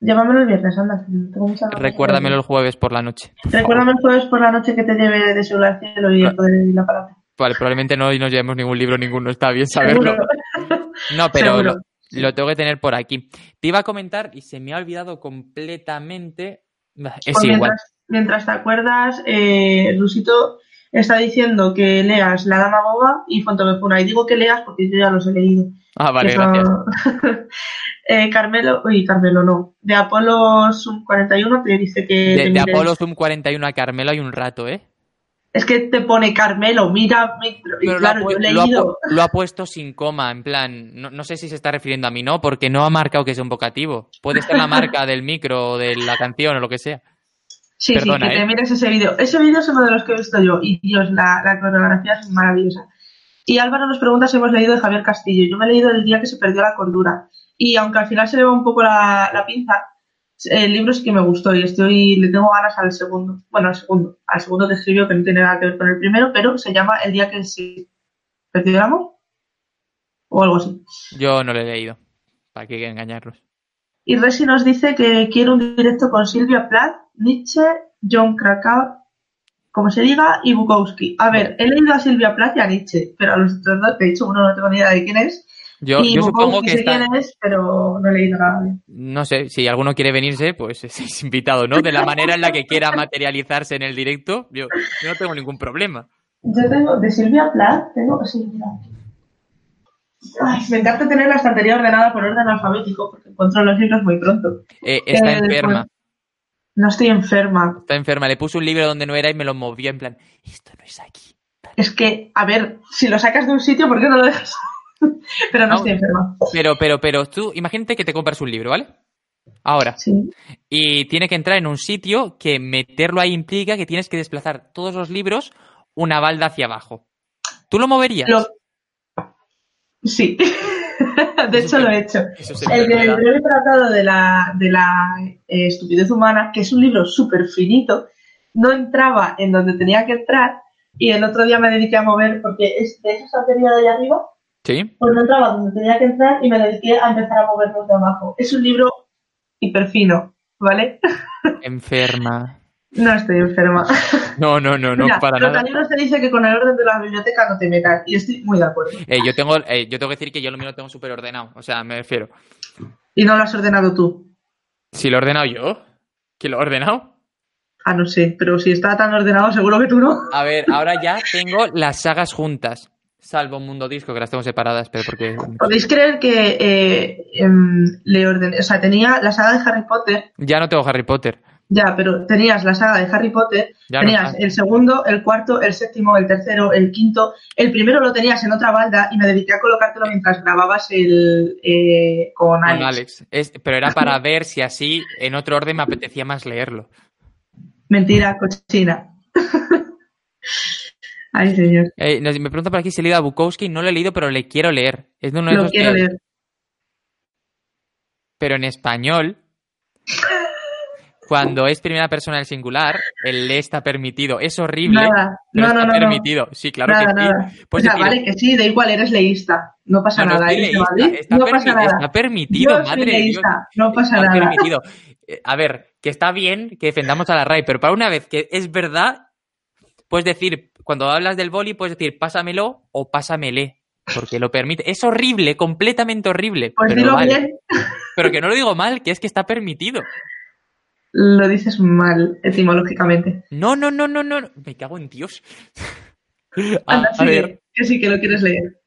Llévamelo el viernes, anda. Tengo muchas Recuérdamelo el jueves por la noche. por favor. Recuérdame el jueves por la noche que te lleve de al cielo y el poder y la palabra. Vale, probablemente no nos llevemos ningún libro, ninguno. Está bien saberlo. Seguro. No, pero lo, lo tengo que tener por aquí. Te iba a comentar y se me ha olvidado completamente. Es Pues igual. mientras, mientras te acuerdas, eh, Rusito está diciendo que leas La Dama Boba y Fontobefuna. Y digo que leas porque yo ya los he leído. Ah, vale, gracias. Eh, Carmelo, uy, Carmelo no. De Apolo Sum 41 te dice que. De, te de mires- Apolo Zoom 41 a Carmelo hay un rato, ¿eh? Es que te pone Carmelo, mira, Pero claro, lo, ha, yo he lo leído. lo ha puesto sin coma, en plan. No, no sé si se está refiriendo a mí, ¿no? Porque no ha marcado que es un vocativo. Puede ser la marca del micro o de la canción o lo que sea. Sí, Perdona, sí, que ¿eh? te mires ese vídeo. Ese vídeo es uno de los que he visto yo. Y Dios, la, la coreografía es maravillosa. Y Álvaro nos pregunta si hemos leído de Javier Castillo. Yo me he leído el día que se perdió la cordura. Y aunque al final se le va un poco la, la pinza, el libro sí que me gustó y estoy le tengo ganas al segundo. Bueno, al segundo. Al segundo que escribió, que no tiene nada que ver con el primero, pero se llama El día que se perdió el amor. O algo así. Yo no lo he leído. ¿Para qué engañarlos? Y Resi nos dice que quiere un directo con Silvia Plath, Nietzsche, John Krakauer, como se diga, y Bukowski. A ver, he leído a Silvia Plath y a Nietzsche, pero a los otros dos, de hecho, uno no tengo ni idea de quién es. Yo, y yo supongo que sé está. quién es, pero no he leído nada. No sé, si alguno quiere venirse, pues es, invitado, ¿no? De la manera en la que quiera materializarse en el directo, yo, yo no tengo ningún problema. Yo tengo, de Silvia Plath, tengo, sí, mira. Ay, me encanta tener la estantería ordenada por orden alfabético, porque encuentro los libros muy pronto. Eh, está Eh, enferma, No estoy enferma. está enferma. Le puse un libro donde no era y me lo movió en plan, esto no es aquí. Es que, a ver, si lo sacas de un sitio, ¿por qué no lo dejas? pero no No. estoy enferma. Pero, pero, pero, tú, imagínate que te compras un libro, ¿vale? Ahora. Sí. Y tiene que entrar en un sitio que meterlo ahí implica que tienes que desplazar todos los libros una balda hacia abajo. ¿Tú lo moverías? Lo- Sí. de hecho, lo he hecho. El del breve tratado de la, de la eh, estupidez humana, que es un libro súper finito, no entraba en donde tenía que entrar y el otro día me dediqué a mover, porque es de esa estantería de ahí arriba, Sí. pues no entraba donde tenía que entrar y me dediqué a empezar a mover los de abajo. Es un libro hiper fino, ¿vale? Enferma. No estoy enferma. No, no, no, no, Mira, para los nada. libros te dice que con el orden de la biblioteca no te metas y estoy muy de acuerdo. Eh, yo tengo, eh, yo tengo que decir que yo lo mío lo tengo súper ordenado. O sea, me refiero. Y no lo has ordenado tú. Si lo he ordenado yo. ¿Quién lo ha ordenado? Ah, no sé, pero si está tan ordenado, seguro que tú no. A ver, ahora ya tengo las sagas juntas. Salvo Mundo Disco, que las tengo separadas, pero porque. ¿Podéis creer que eh, em, le ordené? O sea, tenía la saga de Harry Potter, Ya no tengo Harry Potter. Ya, pero tenías la saga de Harry Potter, Ya tenías el segundo, el cuarto, el séptimo, el tercero, el quinto. El primero lo tenías en otra balda y me dediqué a colocártelo mientras grababas el eh, con Con Alex. Alex. Es- pero era para ver si así, en otro orden, me apetecía más leerlo. Mentira, cochina. Ay, señor. Eh, me pregunta por aquí si he leído a Bukowski. No lo he leído, pero le quiero leer. Es de uno de Lo quiero que- leer. Pero en español, cuando es primera persona del singular, el le está permitido. Es horrible, Nada, pero no, no, está no, permitido. Sí, claro nada, que sí. Puedes o sea, vale que sí, da igual, eres leísta. No pasa nada. leísta, está, no pasa nada. está permitido, Yo madre Dios. leísta, no pasa Está nada. permitido. Eh, A ver, que está bien que defendamos a la RAI, pero para una vez que es verdad, puedes decir, cuando hablas del boli, puedes decir pásamelo o pásamele, porque lo permite. Es horrible, completamente horrible. Pues pero dilo vale. bien, Pero que no lo digo mal, que es que está permitido. Lo dices mal etimológicamente. No, no, no, no, no. Me cago en Dios. a, Anda, a ver, que sí, que lo quieres leer.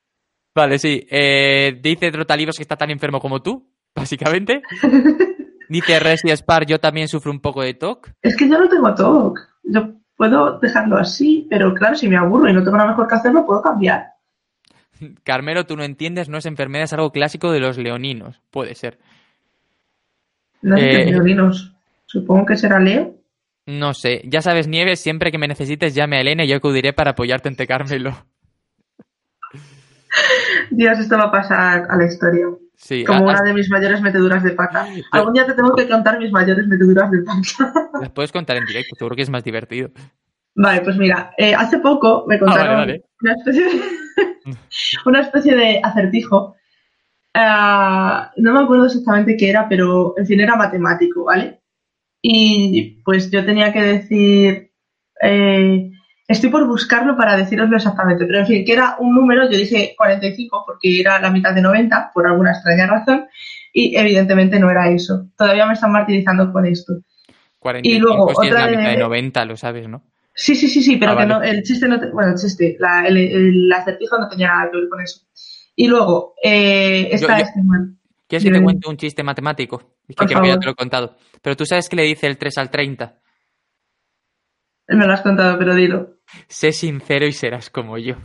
vale, sí. Eh, dice Trotalibros que está tan enfermo como tú, básicamente. Dice Resi Spar, yo también sufro un poco de TOC. Es que yo no tengo TOC. Yo puedo dejarlo así, pero claro, si me aburro y no tengo nada mejor que hacerlo, puedo cambiar. Carmelo, tú no entiendes, no es enfermedad, es algo clásico de los leoninos. Puede ser. No Eh, violinos. Supongo que será Leo. No sé. Ya sabes, Nieves, siempre que me necesites, llame a Elena y yo acudiré para apoyarte ante Carmelo. Dios, esto va a pasar a la historia. Sí, Como una de mis mayores meteduras de pata. Algún día te tengo que contar mis mayores meteduras de pata. las puedes contar en directo, seguro que es más divertido. Vale, pues mira, eh, hace poco me contaron Ah, vale, vale. Una, especie de, una especie de acertijo. Ah, no me acuerdo exactamente qué era, pero en fin era matemático, ¿vale? Y pues yo tenía que decir, eh, estoy por buscarlo para deciroslo exactamente, pero en fin, que era un número, yo dije 45 porque era la mitad de 90 por alguna extraña razón y evidentemente no era eso. Todavía me están martirizando con esto. 45 luego, si es otra la mitad de de- 90, lo sabes, ¿no? Sí, sí, sí, sí, pero Ah, que vale. no, el chiste no, te- bueno, el chiste, la- el, el acertijo no tenía nada que ver con eso. Y luego, eh, esta yo- es igual. ¿Quieres que te Bien. cuente un chiste matemático? Es que ya te lo he contado. Pero tú sabes que le dice el 3 al 30. Me lo has contado, pero dilo. Sé sincero y serás como yo.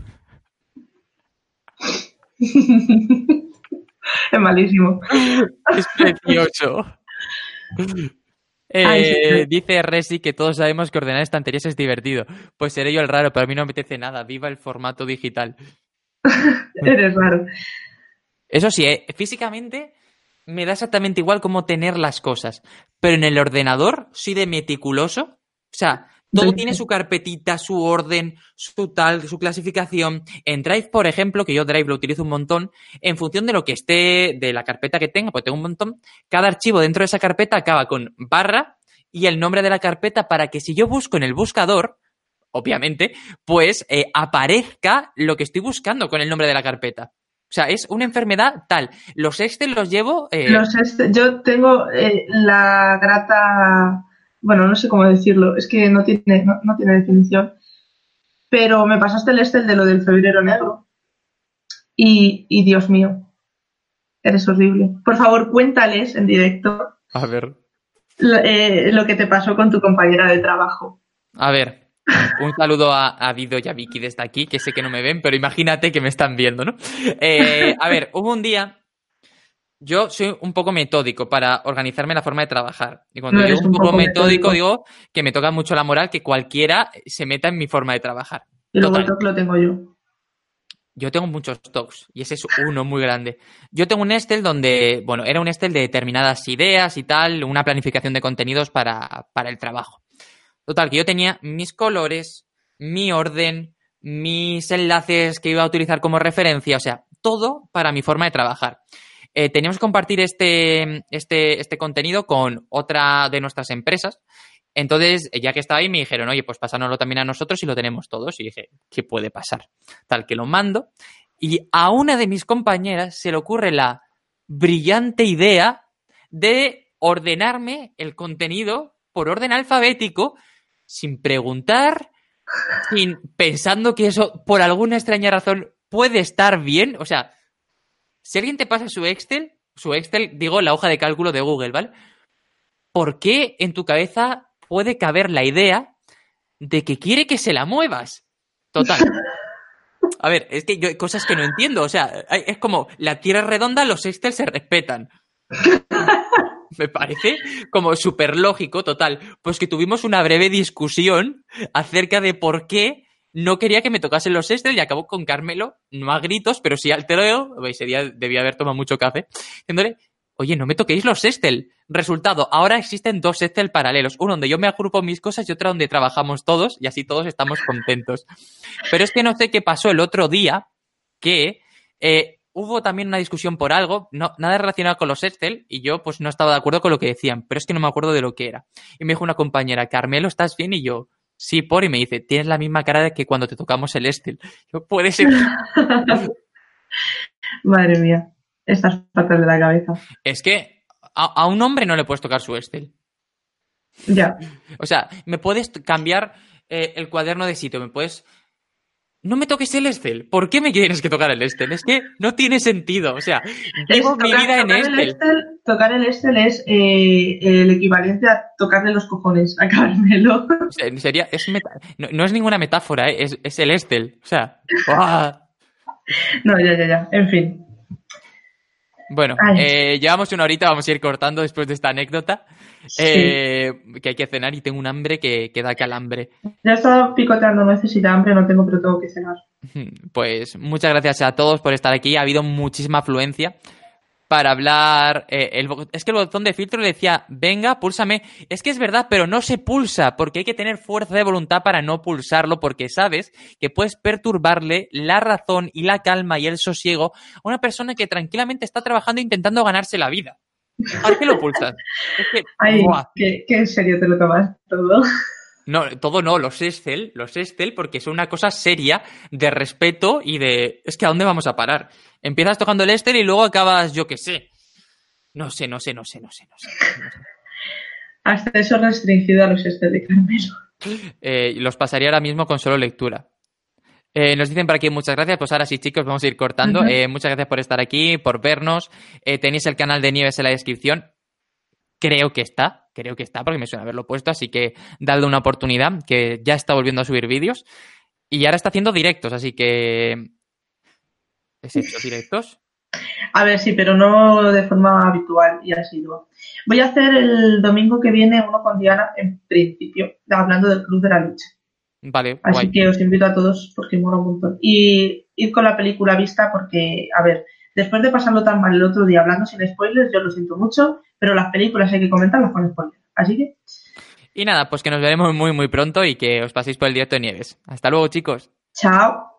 es malísimo. Es precioso. Eh, Ay, sí, sí. Dice Resi que todos sabemos que ordenar estanterías es divertido. Pues seré yo el raro, pero a mí no me apetece nada. Viva el formato digital. Eres raro. Eso sí, eh, físicamente me da exactamente igual cómo tener las cosas. Pero en el ordenador soy de meticuloso. O sea, todo tiene su carpetita, su orden, su tal, su clasificación. En Drive, por ejemplo, que yo Drive lo utilizo un montón, en función de lo que esté, de la carpeta que tenga, pues tengo un montón, cada archivo dentro de esa carpeta acaba con barra y el nombre de la carpeta para que si yo busco en el buscador, obviamente, pues eh, aparezca lo que estoy buscando con el nombre de la carpeta. O sea, es una enfermedad tal. Los Excel los llevo. eh, Los este- yo tengo eh, la grata, bueno, no sé cómo decirlo, es que no tiene, no, no tiene definición, pero me pasaste el Excel de lo del febrero negro y, y Dios mío, eres horrible. Por favor, cuéntales en directo A ver. lo, eh, lo que te pasó con tu compañera de trabajo. A ver. Un saludo a, a Dido y a Vicky desde aquí, que sé que no me ven, pero imagínate que me están viendo, ¿no? Eh, a ver, hubo un día. Yo soy un poco metódico para organizarme la forma de trabajar. Y cuando No digo un poco metódico, metódico. digo que me toca mucho la moral que cualquiera se meta en mi forma de trabajar. Y luego el toque lo tengo yo. Yo tengo muchos stocks y ese es uno muy grande. Yo tengo un Excel donde, bueno, era un Excel de determinadas ideas y tal, una planificación de contenidos para, para el trabajo. Total, que yo tenía mis colores, mi orden, mis enlaces que iba a utilizar como referencia, o sea, todo para mi forma de trabajar. Eh, teníamos que compartir este, este, este contenido con otra de nuestras empresas. Entonces, ya que estaba ahí, me dijeron, oye, pues pásanoslo también a nosotros y lo tenemos todos. Y dije, ¿qué puede pasar? Tal que lo mando. Y a una de mis compañeras se le ocurre la brillante idea de ordenarme el contenido por orden alfabético sin preguntar, sin pensando que eso por alguna extraña razón puede estar bien. O sea, si alguien te pasa su Excel, su Excel, digo, la hoja de cálculo de Google, ¿vale? ¿Por qué en tu cabeza puede caber la idea de que quiere que se la muevas? Total. A ver, es que yo hay cosas que no entiendo. O sea, es como la tierra es redonda, los Excel se respetan. Me parece como súper lógico, total. Pues que tuvimos una breve discusión acerca de por qué no quería que me tocasen los Excel y acabó con Carmelo, no a gritos, pero sí al teleo. Ese día debía haber tomado mucho café. Diciéndole, oye, no me toquéis los Excel. Resultado, ahora existen dos Excel paralelos. Uno donde yo me agrupo mis cosas y otro donde trabajamos todos y así todos estamos contentos. Pero es que no sé qué pasó el otro día que eh, hubo también una discusión por algo, no, nada relacionado con los Excel, y yo pues no estaba de acuerdo con lo que decían, pero es que no me acuerdo de lo que era. Y me dijo una compañera, Carmelo, ¿estás bien? Y yo, sí, por, y me dice, tienes la misma cara de que cuando te tocamos el Excel. Yo, puede ser. Madre mía, estás fatal de la cabeza. es que a, a un hombre no le puedes tocar su Excel. Ya. O sea, me puedes cambiar eh, el cuaderno de sitio, me puedes... no me toques el Estel. ¿Por qué me tienes que tocar el Estel? Es que no tiene sentido. O sea, llevo mi vida en Estel. Tocar el Estel es eh, el equivalente a tocarle los cojones a Carmelo. Sería, es no, es ninguna metáfora, ¿eh? es, el Estel. O sea, no, ya, ya, ya. En fin. Bueno, eh, llevamos una horita, vamos a ir cortando después de esta anécdota. Eh, que hay que cenar y tengo un hambre que, que da calambre. Ya he estado picoteando necesito hambre, no tengo, pero tengo que cenar. Pues muchas gracias a todos por estar aquí. Ha habido muchísima afluencia para hablar. Eh, es que el botón de filtro le decía, venga, púlsame. Es que es verdad, pero no se pulsa, porque hay que tener fuerza de voluntad para no pulsarlo, porque sabes que puedes perturbarle la razón y la calma y el sosiego a una persona que tranquilamente está trabajando intentando ganarse la vida. ¿Por qué lo pulsas? Es que, Ay, ¿qué, en serio te lo tomas todo? No, todo no, los Excel, los Excel, porque es una cosa seria de respeto y de. Es que ¿a dónde vamos a parar? Empiezas tocando el Excel y luego acabas, yo qué sé. No sé, no sé, no sé, no sé, no sé. Hasta eso restringido a los Excel de Carmelo. Eh, los pasaría ahora mismo con solo lectura. Eh, nos dicen por aquí muchas gracias. Pues ahora sí, chicos, vamos a ir cortando. Eh, muchas gracias por estar aquí, por vernos. Eh, tenéis el canal de Nieves en la descripción. Creo que está, creo que está, porque me suena haberlo puesto, así que dadle una oportunidad, que ya está volviendo a subir vídeos. Y ahora está haciendo directos, así que. ¿Es estos directos? A ver, sí, pero no de forma habitual y asidua. Voy a hacer el domingo que viene uno con Diana, en principio, hablando del Club de la Lucha. Vale. Así que os invito a todos porque mola un montón. Y ir con la película vista porque, a ver, después de pasarlo tan mal el otro día hablando sin spoilers, yo lo siento mucho, pero las películas hay que comentarlas con spoilers. Así que. Y nada, pues que nos veremos muy, muy pronto y que os paséis por el directo de Nieves. Hasta luego, chicos. Chao.